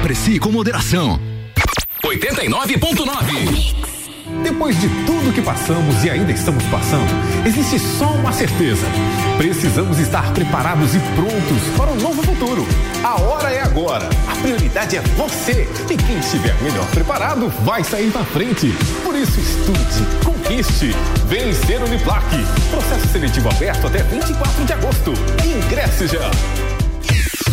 Aprecie com moderação. 89.9. Depois de tudo que passamos e ainda estamos passando, existe só uma certeza. Precisamos estar preparados e prontos para um novo futuro. A hora é agora. A prioridade é você. E quem estiver melhor preparado vai sair na frente. Por isso, estude, conquiste. Vencer Uniplac. Processo seletivo aberto até 24 de agosto. Ingresse já.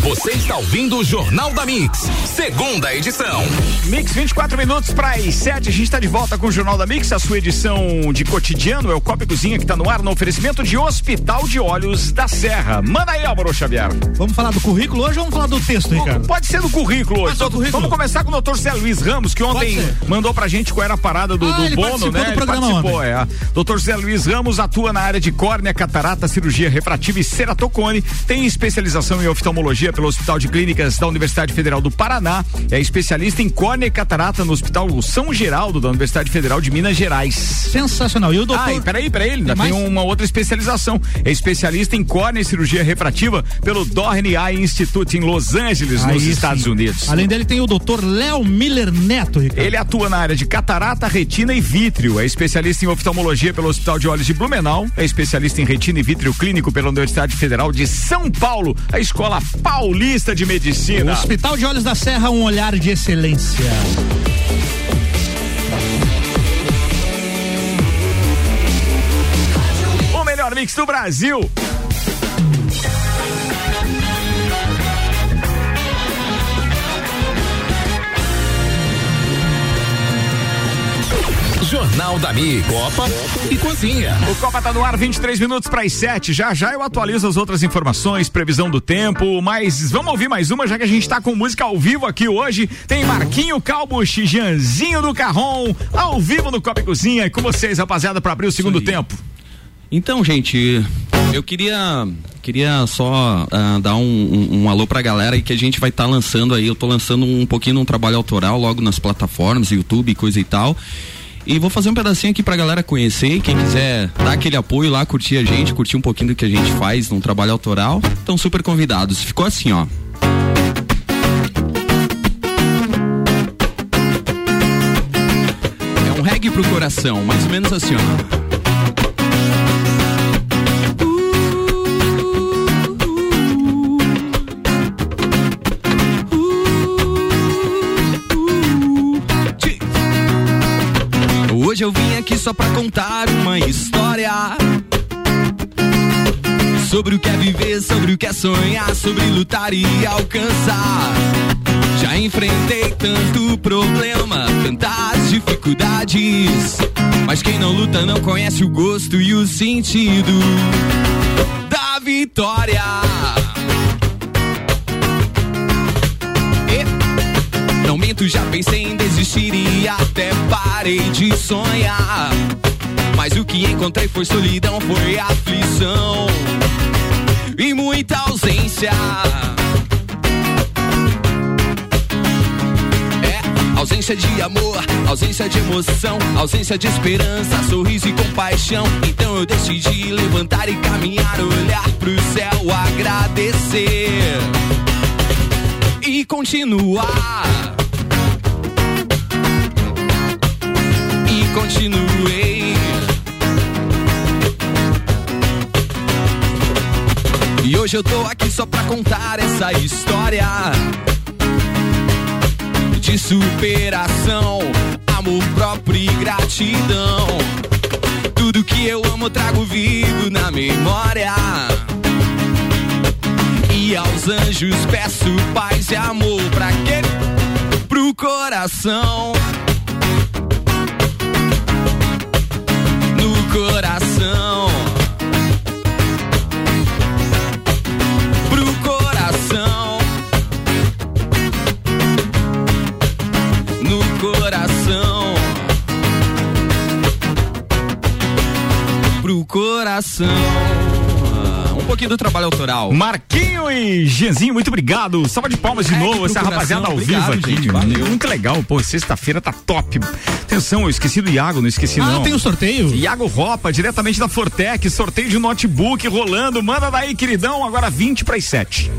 Você está ouvindo o Jornal da Mix, segunda edição. Mix, 24 minutos para as 7. A gente está de volta com o Jornal da Mix, a sua edição de cotidiano. É o Copa e Cozinha que está no ar no oferecimento de Hospital de Olhos da Serra. Manda aí, Álvaro Xavier. Vamos falar do currículo hoje ou vamos falar do texto, Ricardo? Pode ser do currículo hoje. Ser do currículo. Vamos começar com o doutor Zé Luiz Ramos, que ontem mandou pra gente qual era a parada do, Ah, do ele bono, participou né? do Ele programa participou, ontem. é. Doutor Zé Luiz Ramos atua na área de córnea, catarata, cirurgia refrativa e ceratocone. Tem especialização em oftalmologia pelo Hospital de Clínicas da Universidade Federal do Paraná. É especialista em córnea e catarata no Hospital São Geraldo da Universidade Federal de Minas Gerais. Sensacional. E o doutor. Ah, peraí, peraí, ele ainda Tem tem, uma outra especialização. É especialista em córnea e cirurgia refrativa pelo Dorney Eye Institute em Los Angeles, nos Aí Estados sim. Unidos. Além dele tem o doutor Léo Miller Neto, Ricardo. Ele atua na área de catarata, retina e vítreo. É especialista em oftalmologia pelo Hospital de Olhos de Blumenau. É especialista em retina e vítreo clínico pela Universidade Federal de São Paulo, a Escola Paulista de Medicina. Hospital de Olhos da Serra, um olhar de excelência. O melhor mix do Brasil. Jornal da Mix, Copa e Cozinha. O Copa tá no ar, 23 minutos para as 7. Já já eu atualizo as outras informações, previsão do tempo, mas vamos ouvir mais uma, já que a gente tá com música ao vivo aqui hoje. Tem Marquinho Calbucci, Janzinho do Carrom, ao vivo no Copa e Cozinha. E com vocês, rapaziada, para abrir o segundo tempo. Então, gente, eu queria queria só ah, dar um, um, um alô pra galera e que a gente vai estar lançando aí. Eu tô lançando um pouquinho um trabalho autoral logo nas plataformas, YouTube, coisa e tal. E vou fazer um pedacinho aqui pra galera conhecer. Quem quiser dar aquele apoio lá, curtir a gente, curtir um pouquinho do que a gente faz num trabalho autoral, estão super convidados. Ficou assim, ó. É um reggae pro coração, mais ou menos assim, ó. Hoje eu vim aqui só pra contar uma história Sobre o que é viver, sobre o que é sonhar Sobre lutar e alcançar. Já enfrentei tanto problema, tantas dificuldades Mas quem não luta não conhece o gosto e o sentido Da vitória Não minto, já pensei em desistir e até parei de sonhar. Mas o que encontrei foi solidão, foi aflição e muita ausência. É, ausência de amor, ausência de emoção, ausência de esperança, sorriso e compaixão. Então eu decidi levantar e caminhar, olhar pro céu, agradecer e continuar. Continuei. E hoje eu tô aqui só pra contar essa história de superação, amor próprio e gratidão. Tudo que eu amo trago vivo na memória. E aos anjos peço paz e amor pra quê? Pro coração. Coração. Pro coração. No coração. Pro coração. Ah, Um pouquinho do trabalho autoral. Marquinho e Genzinho, muito obrado. Salva de palmas de É, novo, essa rapaziada ao Obrigado, vivo aqui. gente, valeu. Muito legal, pô, sexta-feira tá top. Atenção, eu esqueci do Iago, não esqueci Ah, não. tem o sorteio? Iago Ropa, diretamente da Fortec, sorteio de notebook rolando. Manda daí, queridão, agora 20 para as 7.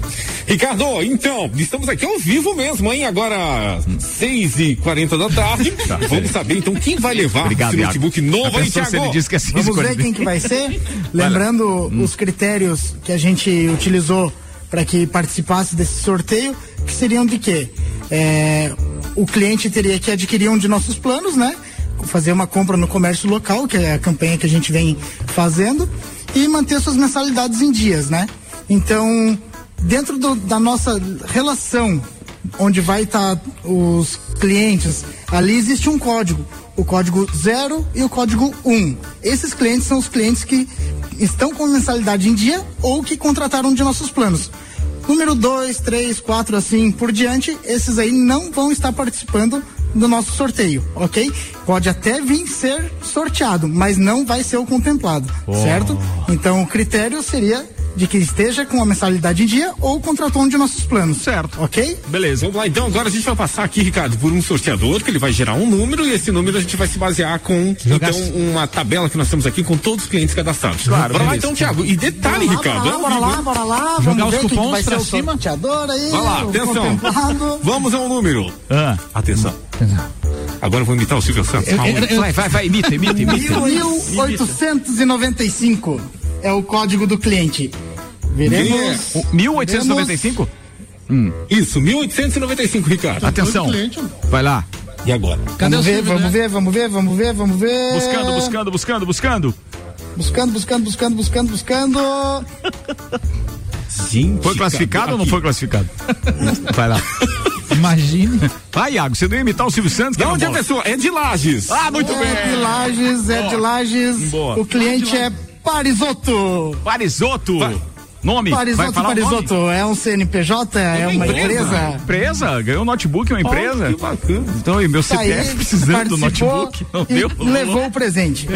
Ricardo, então, estamos aqui ao vivo mesmo, hein? Agora, 6 e 40 da tarde. <laughs> Vamos saber, então, quem vai levar Tá, Obrigado, esse Iago. notebook novo aí, Thiago? ele disse que é 6 Vamos ver quem que vai ser. Lembrando os critérios que a gente utilizou para que participasse desse sorteio, que seriam de quê? É, o cliente teria que adquirir um de nossos planos, né? Fazer uma compra no comércio local, que é a campanha que a gente vem fazendo, e manter suas mensalidades em dias, né? Então, dentro do- da nossa relação onde vai estar os clientes, ali existe um código, o código 0 e o código 1. Um. Esses clientes são os clientes que estão com mensalidade em dia ou que contrataram de nossos planos. Número 2, 3, 4, assim por diante, esses aí não vão estar participando do nosso sorteio, ok? Pode até vir ser sorteado, mas não vai ser o contemplado, Oh. certo? Então o critério seria de que esteja com a mensalidade em dia ou contratou um de nossos planos. Certo. Ok? Beleza, vamos lá. Então agora a gente vai passar aqui, Ricardo, por um sorteador que ele vai gerar um número e esse número a gente vai se basear com Jogar- então uma tabela que nós temos aqui com todos os clientes cadastrados. Claro, Bora lá então, Thiago. E detalhe, Bora lá, Ricardo. Bora lá, bora lá, bora lá. Jogar Vamos os ver quem que cupons vai ser pra o cima. sorteador aí. Vai lá, atenção. Vamos ao número. Ah. Atenção. Agora eu vou imitar o Silvio Santos. Eu- eu- eu- Vai, vai, vai, imita, imita, imita. 1895 é o código do cliente. Veremos. O 1895? Isso, 1895, Ricardo. Atenção. Vai lá. E agora? Cadê vamos o ver, Silvio, vamos né? ver, vamos ver, vamos ver, vamos ver. Buscando, buscando, buscando, buscando. Buscando, buscando, buscando, buscando, buscando. Gente, Foi classificado ou não aqui. foi classificado? <laughs> Vai lá. Imagine. Vai, Iago, você não ia imitar o Silvio Santos? De onde é a pessoa? É de Lages. Ah, muito é bem. de Lages, é de Lages. Boa. O cliente é Parisoto. Vai. Nome? vai Parisotto, nome? É um CNPJ, é uma empresa. Empresa? Ganhou um notebook, uma empresa? Oh, que bacana. Então, e meu Tá CPF aí, precisando do notebook. Não e deu? levou o presente.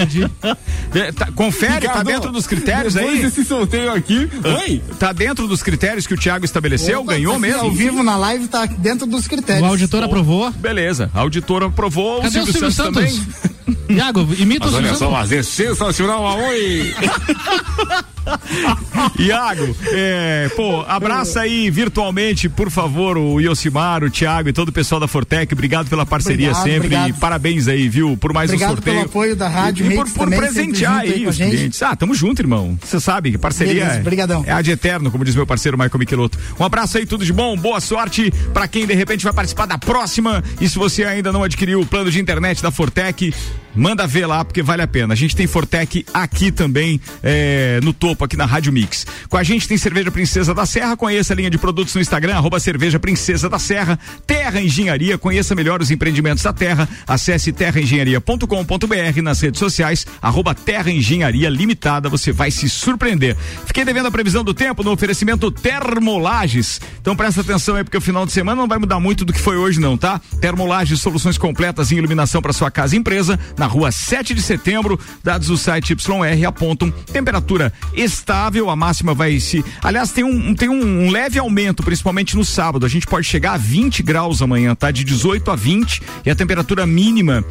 É, tá- confere, tá Ricardo, dentro dos critérios depois aí? desse sorteio aqui. Oi? Tá dentro dos critérios que o Thiago estabeleceu? Opa, Ganhou aqui mesmo? Ao vivo na live tá dentro dos critérios. O auditor aprovou. Beleza. A auditora aprovou, o Cadê Silvio, o Silvio Santos, Santos? também. Iago, imita Mas o olha só, mas é sensacional, oi! <laughs> <laughs> Iago, é, pô, abraça aí virtualmente, por favor, o Yosimar, o Thiago e todo o pessoal da Fortec. Obrigado pela parceria Obrigado, sempre. obrigado. E parabéns aí, viu, por mais Obrigado um sorteio. pelo apoio da Rádio e, por, por também, presentear aí aí a os gente. clientes. Ah, tamo junto, irmão. Você sabe que parceria Beleza, é, brigadão. é ad eterno, como diz meu parceiro Michael Michelotto. Um abraço aí, tudo de bom, boa sorte pra quem de repente vai participar da próxima. E se você ainda não adquiriu o plano de internet da Fortec, manda ver lá, porque vale a pena. A gente tem Fortec aqui também, é, no topo, aqui na Rádio Mix. Com a gente tem Cerveja Princesa da Serra, conheça a linha de produtos no Instagram, arroba Cerveja Princesa da Serra, Terra Engenharia, conheça melhor os empreendimentos da Terra, acesse terraengenharia.com.br nas redes sociais, arroba Terra Engenharia Limitada, você vai se surpreender. Fiquei devendo a previsão do tempo no oferecimento Termolages. Então presta atenção aí, porque o final de semana não vai mudar muito do que foi hoje não, tá? Termolages, soluções completas em iluminação para sua casa e empresa, na rua 7 de setembro, dados do site YR apontam temperatura estável, a máxima vai se. Aliás, tem um, tem um, leve aumento, principalmente no sábado. A gente pode chegar a 20 graus amanhã, tá? De 18 a 20 e a temperatura mínima.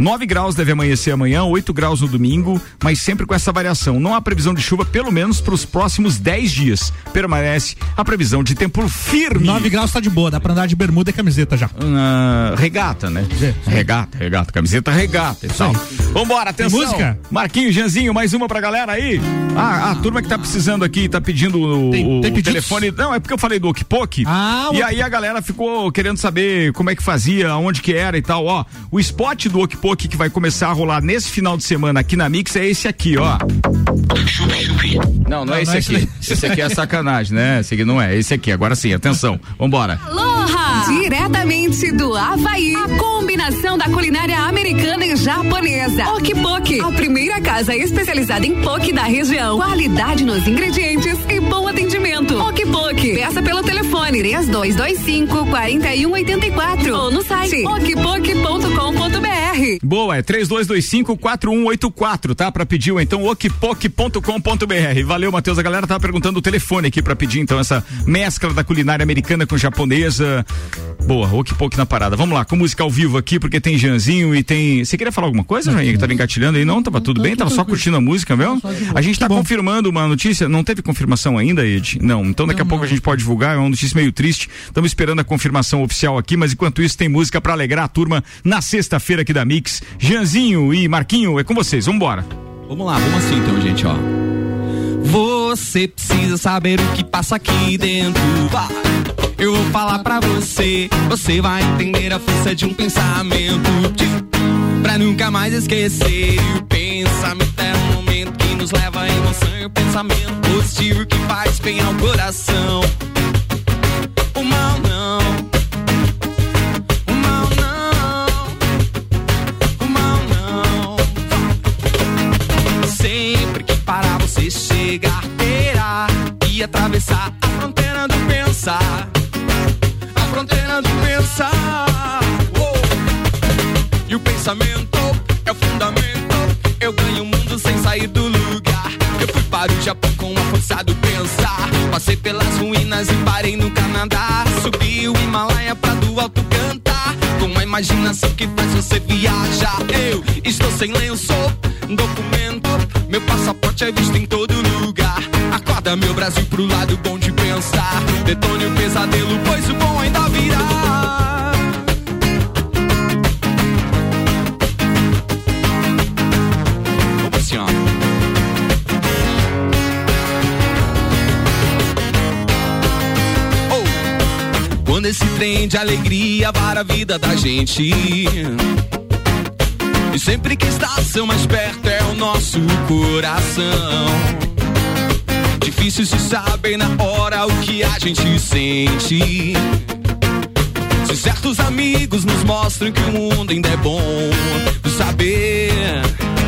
9 graus deve amanhecer amanhã, 8 graus no domingo, mas sempre com essa variação. Não há previsão de chuva, pelo menos para os próximos 10 dias. Permanece a previsão de tempo firme. 9 graus tá de boa, dá pra andar de bermuda e camiseta já. Ah, regata, né? Regata, regata, camiseta regata e tal. Vambora, atenção. música? Marquinho, Janzinho, mais uma pra galera aí. Ah, a turma que tá precisando aqui, tá pedindo o, Tem- o tem telefone. Não, é porque eu falei do Okpok. Ah, e o- aí a galera ficou querendo saber como é que fazia, onde que era e tal. Ó, o spot do Okpok que vai começar a rolar nesse final de semana aqui na Mix é esse aqui, ó. Não, não, é esse não é esse aqui. daí. Esse aqui é <laughs> sacanagem, né? Esse aqui não é. Esse aqui, agora sim, atenção. Vambora. Aloha! Diretamente do Havaí, a combinação da culinária americana e japonesa. Okpok, a primeira casa especializada em poke da região. Qualidade nos ingredientes e bom atendimento. Okpok, peça pelo telefone 3225 4184 ou no site Boa, é 32254184, tá? Pra pedir ou então okpok.com.br. Valeu, Matheus. A galera tava perguntando o telefone aqui pra pedir então essa mescla da culinária americana com japonesa. Boa, okpok na parada. Vamos lá, com música ao vivo aqui, porque tem Janzinho e tem. Você queria falar alguma coisa, Joinha, que tava engatilhando aí? Não, tava tudo bem? Tava só curtindo a música, meu? A gente tá confirmando uma notícia, não teve confirmação ainda, Ed? Não, então daqui a pouco a gente pode divulgar, é uma notícia meio triste. Estamos esperando a confirmação oficial aqui, mas enquanto isso tem música pra alegrar a turma na sexta-feira aqui da Mix. Janzinho e Marquinho, é com vocês, vambora. Vamos lá, vamos assim então, gente, ó. Você precisa saber o que passa aqui dentro. Eu vou falar pra você, você vai entender a força de um pensamento. Pra nunca mais esquecer. E o pensamento é um momento que nos leva à emoção. E o pensamento positivo que faz bem ao coração. O mal não. Atravessar a fronteira do pensar. A fronteira do pensar. Oh. E o pensamento é o fundamento. Eu ganho o mundo sem sair do lugar. Eu fui para o Japão com a força do pensar. Passei pelas ruínas e parei no Canadá. Subi o Himalaia pra do alto cantar. Com a imaginação que faz você viajar. Eu estou sem lenço, documento. Meu passaporte é visto em todo lugar. Meu Brasil pro lado bom de pensar. Detone o pesadelo, pois o bom ainda virá. Assim. Oh, Quando esse trem de alegria vara a vida da gente. E sempre que está mais perto é o nosso coração. Difícil se saber na hora o que a gente sente. Se certos amigos nos mostram que o mundo ainda é bom saber.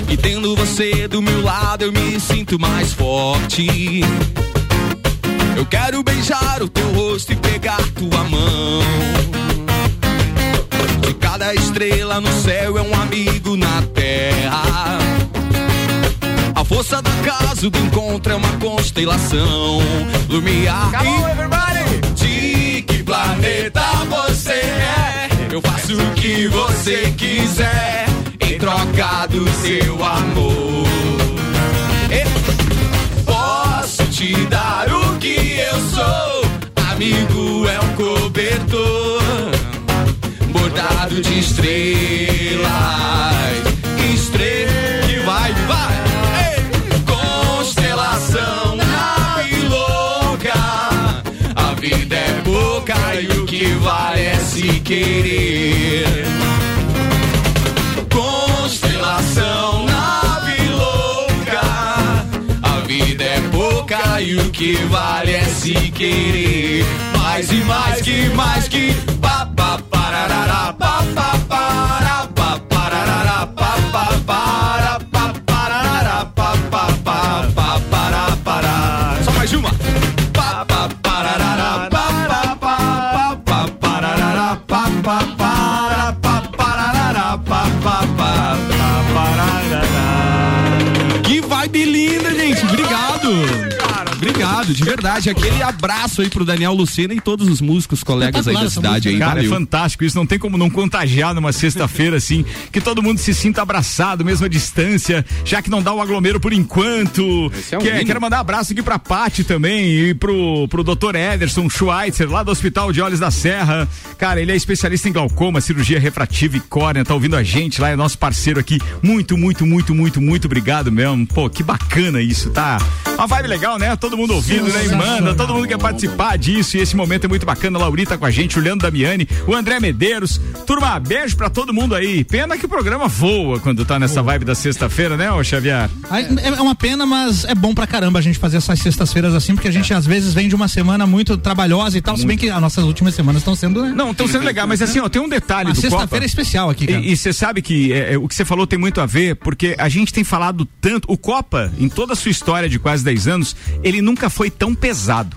E tendo você do meu lado eu me sinto mais forte. Eu quero beijar o teu rosto e pegar tua mão. De cada estrela no céu é um amigo na terra. Força da casa do encontro é uma constelação. Lumiar. De que planeta você é? Eu faço o que você quiser em troca do seu amor. Que vale é se querer. Mais e mais que mais que verdade. Aquele abraço aí pro Daniel Lucena e todos os músicos, colegas aí da cidade aí. Cara, é fantástico. Isso não tem como não contagiar numa sexta-feira assim, que todo mundo se sinta abraçado, mesmo à distância, já que não dá o aglomero por enquanto. é o Que- quero mandar um abraço aqui pra Pati também e pro, pro Dr. Ederson Schweitzer, lá do Hospital de Olhos da Serra. Cara, ele é especialista em glaucoma, cirurgia refrativa e córnea, tá ouvindo a gente lá, é nosso parceiro aqui. Muito, muito, muito, muito, muito obrigado mesmo. Pô, que bacana isso, tá? Uma vibe legal, né? Todo mundo ouvindo, né? Manda, todo mundo quer participar disso e esse momento é muito bacana. A Laurita com a gente, o Leandro Damiani, o André Medeiros. Turma, beijo pra todo mundo aí. Pena que o programa voa quando tá nessa vibe da sexta-feira, né, ô Xavier? É é uma pena, mas é bom pra caramba a gente fazer essas sextas-feiras assim, porque a gente às vezes vem de uma semana muito trabalhosa e tal, se bem que as nossas últimas semanas estão sendo, né? Não, estão sendo legal, mas assim, ó, tem um detalhe do sexta-feira é especial aqui, cara. E você sabe que é, é, o que você falou tem muito a ver, porque a gente tem falado tanto. O Copa, em toda a sua história de quase 10 anos, ele nunca foi tão pesado.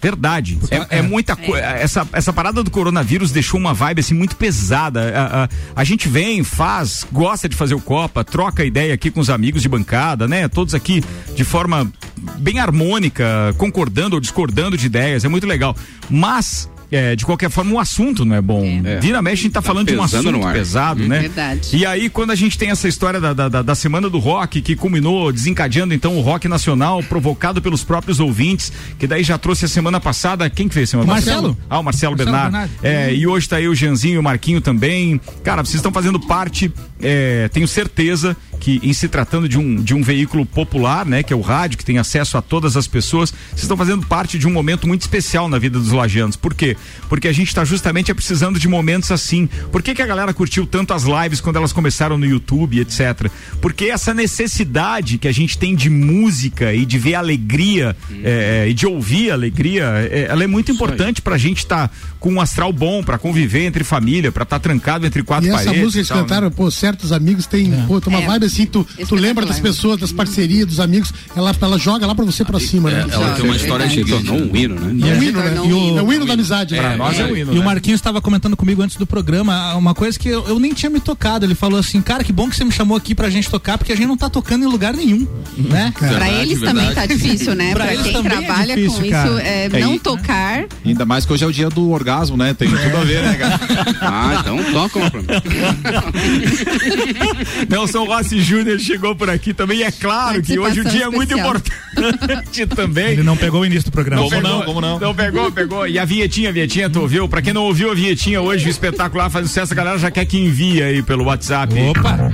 Verdade. É, é muita coisa. Essa, essa parada do coronavírus deixou uma vibe assim muito pesada. A, a, a gente vem, faz, gosta de fazer o Copa, troca ideia aqui com os amigos de bancada, né? Todos aqui de forma bem harmônica, concordando ou discordando de ideias. É muito legal. Mas é, de qualquer forma, o assunto não é bom. É. Vira mexe, a gente tá, Tá falando de um assunto pesado, Hum. né? Verdade. E aí, quando a gente tem essa história da, da, da- Semana do Rock, que culminou desencadeando então o rock nacional, provocado pelos próprios ouvintes, que daí já trouxe a semana passada. Quem que fez semana O passada? Marcelo. Ah, o Marcelo, Marcelo Bernard. Bernard. É, e hoje tá aí o Janzinho e o Marquinho também. Cara, vocês estão fazendo parte, é, tenho certeza que em se tratando de um, de um veículo popular, né, que é o rádio, que tem acesso a todas as pessoas, vocês estão fazendo parte de um momento muito especial na vida dos lajanos. Por quê? Porque a gente está justamente precisando de momentos assim. Por que, que a galera curtiu tanto as lives quando elas começaram no YouTube, etc? Porque essa necessidade que a gente tem de música e de ver alegria é, e de ouvir alegria, é, ela é muito importante pra gente estar com um astral bom, pra conviver entre família, pra estar trancado entre quatro E essa paredes. música e eles tal, né? cantaram, pô, certos amigos têm, pô, tem uma É. vibe assim, tu, tu lembra das pessoas, das parcerias, dos amigos, ela, ela joga lá pra você pra cima, né? ela tem uma história gigante. Tornou um hino, né? É o hino, né? E o- É o hino da amizade. né? Pra nós é o hino, E né? o Marquinhos estava comentando comigo antes do programa uma coisa que eu, nem tinha me tocado. Ele falou assim, cara, que bom que você me chamou aqui pra gente tocar, porque a gente não tá tocando em lugar nenhum, né? Pra eles também tá difícil, né? <laughs> Pra quem também é trabalha difícil, com cara. isso, é, É, não tocar. Ainda mais que hoje é o dia do orgasmo, né? Tem tudo a ver, né, cara? <laughs> Ah, então toca uma pra mim. <laughs> Nelson Rossi Júnior chegou por aqui também. E é claro que hoje o dia é muito importante <laughs> também. Ele não pegou o início do programa. Não pegou, como não? Não pegou, pegou. E a vinhetinha, a vinhetinha, tu ouviu? Pra quem não ouviu a vinhetinha hoje, o espetacular faz sucesso, a galera já quer que envie aí pelo WhatsApp. Opa!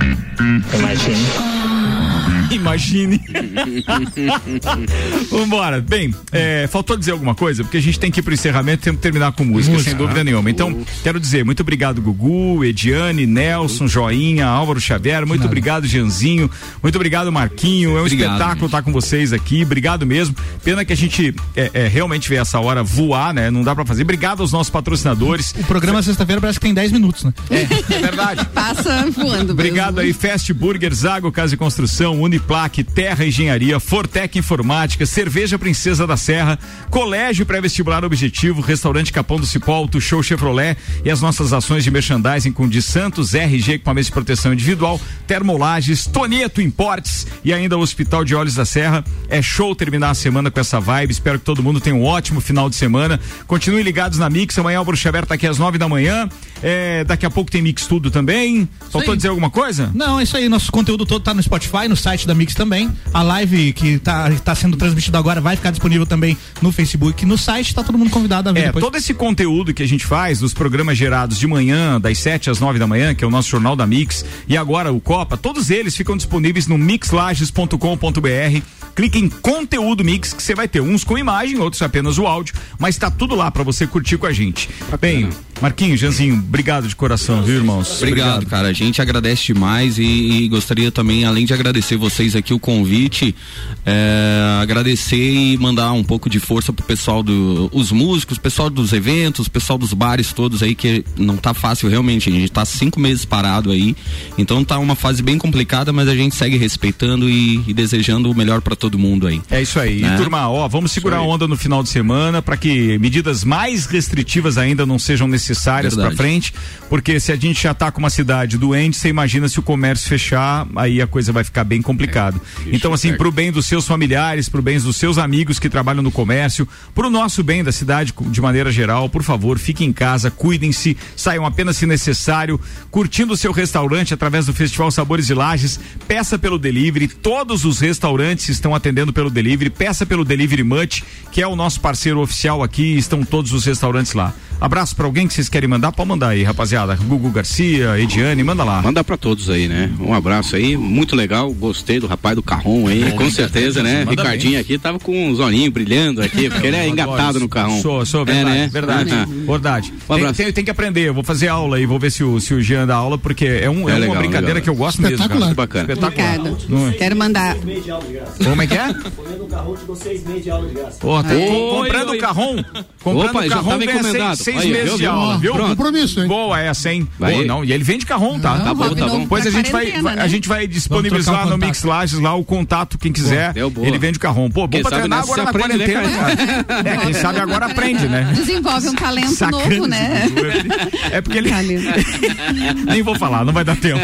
Imagine. <laughs> Vambora. Bem, é, faltou dizer alguma coisa? Porque a gente tem que ir pro encerramento e temos que terminar com música, Música. sem dúvida nenhuma. Então, quero dizer, muito obrigado, Gugu, Ediane, Nelson, Joinha, Álvaro Xavier, muito obrigado, Janzinho, muito obrigado, Marquinho. É um Obrigado, espetáculo estar com vocês aqui. Obrigado mesmo. Pena que a gente é, é, realmente vê essa hora voar, né? Não dá pra fazer. Obrigado aos nossos patrocinadores. O programa sexta-feira parece que tem 10 minutos, né? É, é verdade. Passa voando. Obrigado mesmo. aí, Fast Burger, Zago Casa e Construção, Uniplaque, Terra Engenharia, Fortec Informática, Cerveja Princesa da Serra, Colégio Pré-Vestibular Objetivo, Restaurante Capão do Cipó, Auto Show Chevrolet e as nossas ações de merchandising com de Santos, RG Equipamentos de Proteção Individual, Termolages, Tonieto Importes e ainda o Hospital de Olhos da Serra. É show terminar a semana com essa vibe. Espero que todo mundo tenha um ótimo final de semana. Continuem ligados na Mix. Amanhã o Bruxo Xavier tá aqui às nove da manhã. É, daqui a pouco tem Mix Tudo também. Faltou dizer alguma coisa? Não, é isso aí. Nosso conteúdo todo tá no Spotify, no site da Mix também. A live que tá, tá sendo transmitida agora vai ficar disponível também no Facebook. No site tá todo mundo convidado a ver É, depois. todo esse conteúdo que a gente faz, dos programas gerados de manhã, das 7 às 9 da manhã, que é o nosso Jornal da Mix, e agora o Copa, todos eles ficam disponíveis no mixlages.com.br. Clique em conteúdo mix, que você vai ter uns com imagem, outros apenas o áudio, mas tá tudo lá pra você curtir com a gente. Bem, Marquinhos, Janzinho, obrigado de coração, viu, irmãos? Obrigado, cara. A gente agradece demais e, e gostaria também, além de agradecer vocês aqui o convite, é, agradecer e mandar um pouco de força pro pessoal do, os músicos, pessoal dos eventos, pessoal dos bares todos aí que não tá fácil realmente. A gente tá cinco meses parado aí, então tá uma fase bem complicada, mas a gente segue respeitando e, e desejando o melhor para todo mundo aí. É isso aí. E, Né? turma, ó, vamos segurar a onda no final de semana para que medidas mais restritivas ainda não sejam necessárias para Verdade. frente, porque se a gente já tá com uma cidade doente, você imagina se o comércio fechar, aí a coisa vai ficar bem complicada. então, assim, pro bem dos seus familiares, pro bem dos seus amigos que trabalham no comércio, pro nosso bem da cidade de maneira geral, por favor, fiquem em casa, cuidem-se, saiam apenas se necessário, curtindo o seu restaurante através do Festival Sabores de Lages, peça pelo delivery, todos os restaurantes estão atendendo pelo delivery, peça pelo Delivery Much, que é o nosso parceiro oficial aqui, estão todos os restaurantes lá. Abraço pra alguém que vocês querem mandar, pode mandar aí, rapaziada. Gugu Garcia, Ediane, manda lá. Manda pra todos aí, né? Um abraço aí, muito legal, gostei do rapaz do carrão aí, com certeza, né? Manda Ricardinho bem. aqui tava com os olhinhos brilhando aqui, <laughs> porque ele é engatado no carrão. Sou, sou, É, verdade, né? verdade, Ah, verdade. Um Tem, abraço. tem- tem que aprender, eu vou fazer aula aí, vou ver se o, se o Jean dá aula, porque é, um, é, É uma legal, brincadeira legal. que eu gosto mesmo, cara. Espetacular. Bacana. Espetacular. É? quero mandar. Como é que é? Comendo um carrão, te dou seis meses de aula de graça. Tá comprando o carrão. Comprando Opa, o ganha encomendado. Seis Aí, meses viu, de aula, viu? Pronto. Compromisso, hein? Boa essa, hein? Vai. Boa, não, e ele vende carrão, tá? Tá bom, tá bom. Depois a gente vai, vai- a gente vai disponibilizar no. Mix Lages lá o contato, quem quiser. Deu boa. Ele vende carrão. Pô, bom Quem pra treinar agora na aprende, né, quarentena, cara. É, quem sabe agora aprende, né? Desenvolve um talento Sacana novo, né? É porque ele. <laughs> Nem vou falar, não vai dar tempo.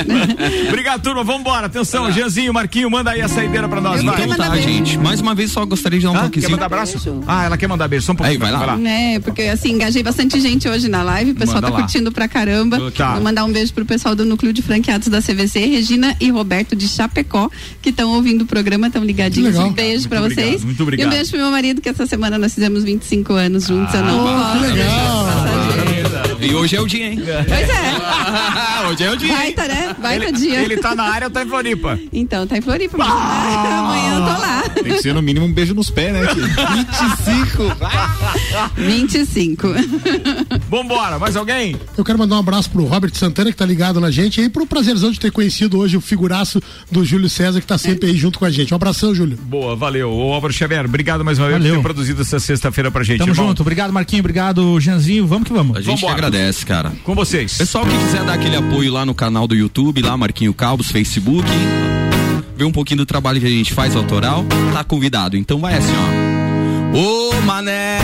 Obrigado, turma. Vambora. Atenção, Jeanzinho, Marquinho, manda aí a saideira pra nós. Vai. Então tá, gente. Mais uma vez só gostaria de dar um Ah, quer mandar abraço? Ah, ela quer mandar beijo. Só um pouquinho. Aí, vai lá. É, porque assim, engajei bastante gente hoje na live, o pessoal Manda tá lá. curtindo pra caramba. Tá. Vou mandar um beijo pro pessoal do núcleo de franqueados da CVC, Regina e Roberto de Chapecó, que estão ouvindo o programa, estão ligadinhos. Legal. Um beijo pra Muito vocês. obrigado, muito obrigado. E um beijo pro meu marido, que essa semana nós fizemos 25 anos juntos. eu não Ah, posso. E hoje é o dia, hein? Pois é. <laughs> hoje é o dia. Baita, né? Baita Ele, dia. ele tá na área ou tá em Floripa? Então, tá em Floripa. mas <laughs> Amanhã eu tô lá. Tem que ser no mínimo um beijo nos pés, né? 25. 25. <laughs> Vambora, mais alguém? Eu quero mandar um abraço pro Robert Santana, que tá ligado na gente, e pro prazerzão de ter conhecido hoje o figuraço do Júlio César, que tá sempre aí junto com a gente. Um abração, Júlio. Boa, valeu. Ô Álvaro Xavier, obrigado mais uma vez por ter produzido essa sexta-feira pra gente. Tamo irmão. junto. Obrigado, Marquinho. Obrigado, Janzinho. Vamos que vamos. A gente Vambora. agradece, cara. Com vocês. Pessoal que quiser dar aquele apoio lá no canal do YouTube, lá Marquinho Calbos, Facebook, ver um pouquinho do trabalho que a gente faz autoral, tá convidado. Então vai assim, ó. Ô mané,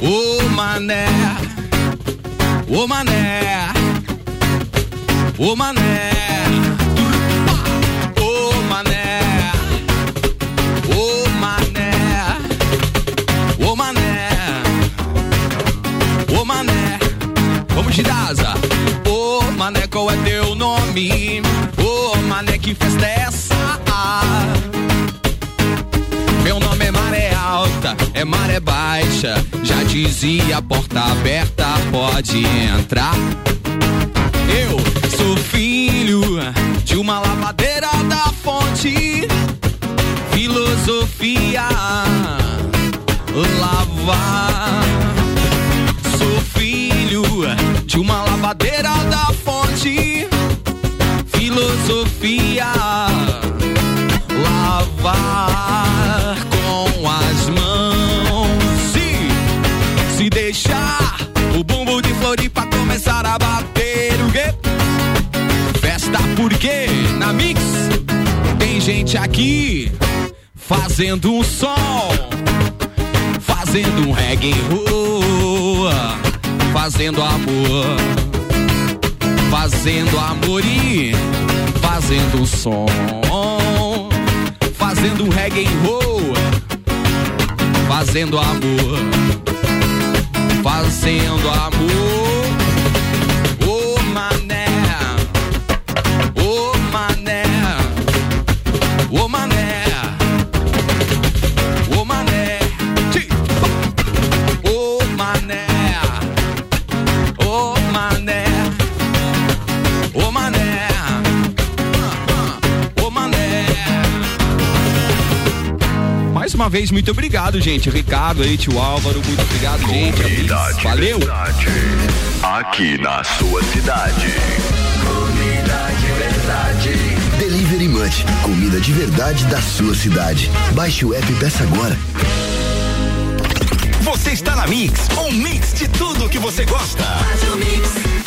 ô mané, ô mané, ô mané, vamos de asa. Ô mané, qual é teu nome? Ô mané, que festa é essa? Meu nome é Maré Alta, é Maré Baixa. Já dizia, porta aberta, pode entrar. Eu sou filho de uma lavadeira da fonte. Filosofia, lavar. Aqui fazendo um som fazendo um reggae oh, fazendo amor, fazendo amor e fazendo um som, fazendo um reggae roll, fazendo amor, fazendo amor, uma vez, muito obrigado, gente. Ricardo aí, tio Álvaro, muito obrigado, gente. Comunidade Valeu. Verdade. Aqui na sua cidade. Verdade. Delivery Munch, comida de verdade da sua cidade. Baixe o app e peça agora. Você está na Mix, um mix de tudo que você gosta. Faz o mix.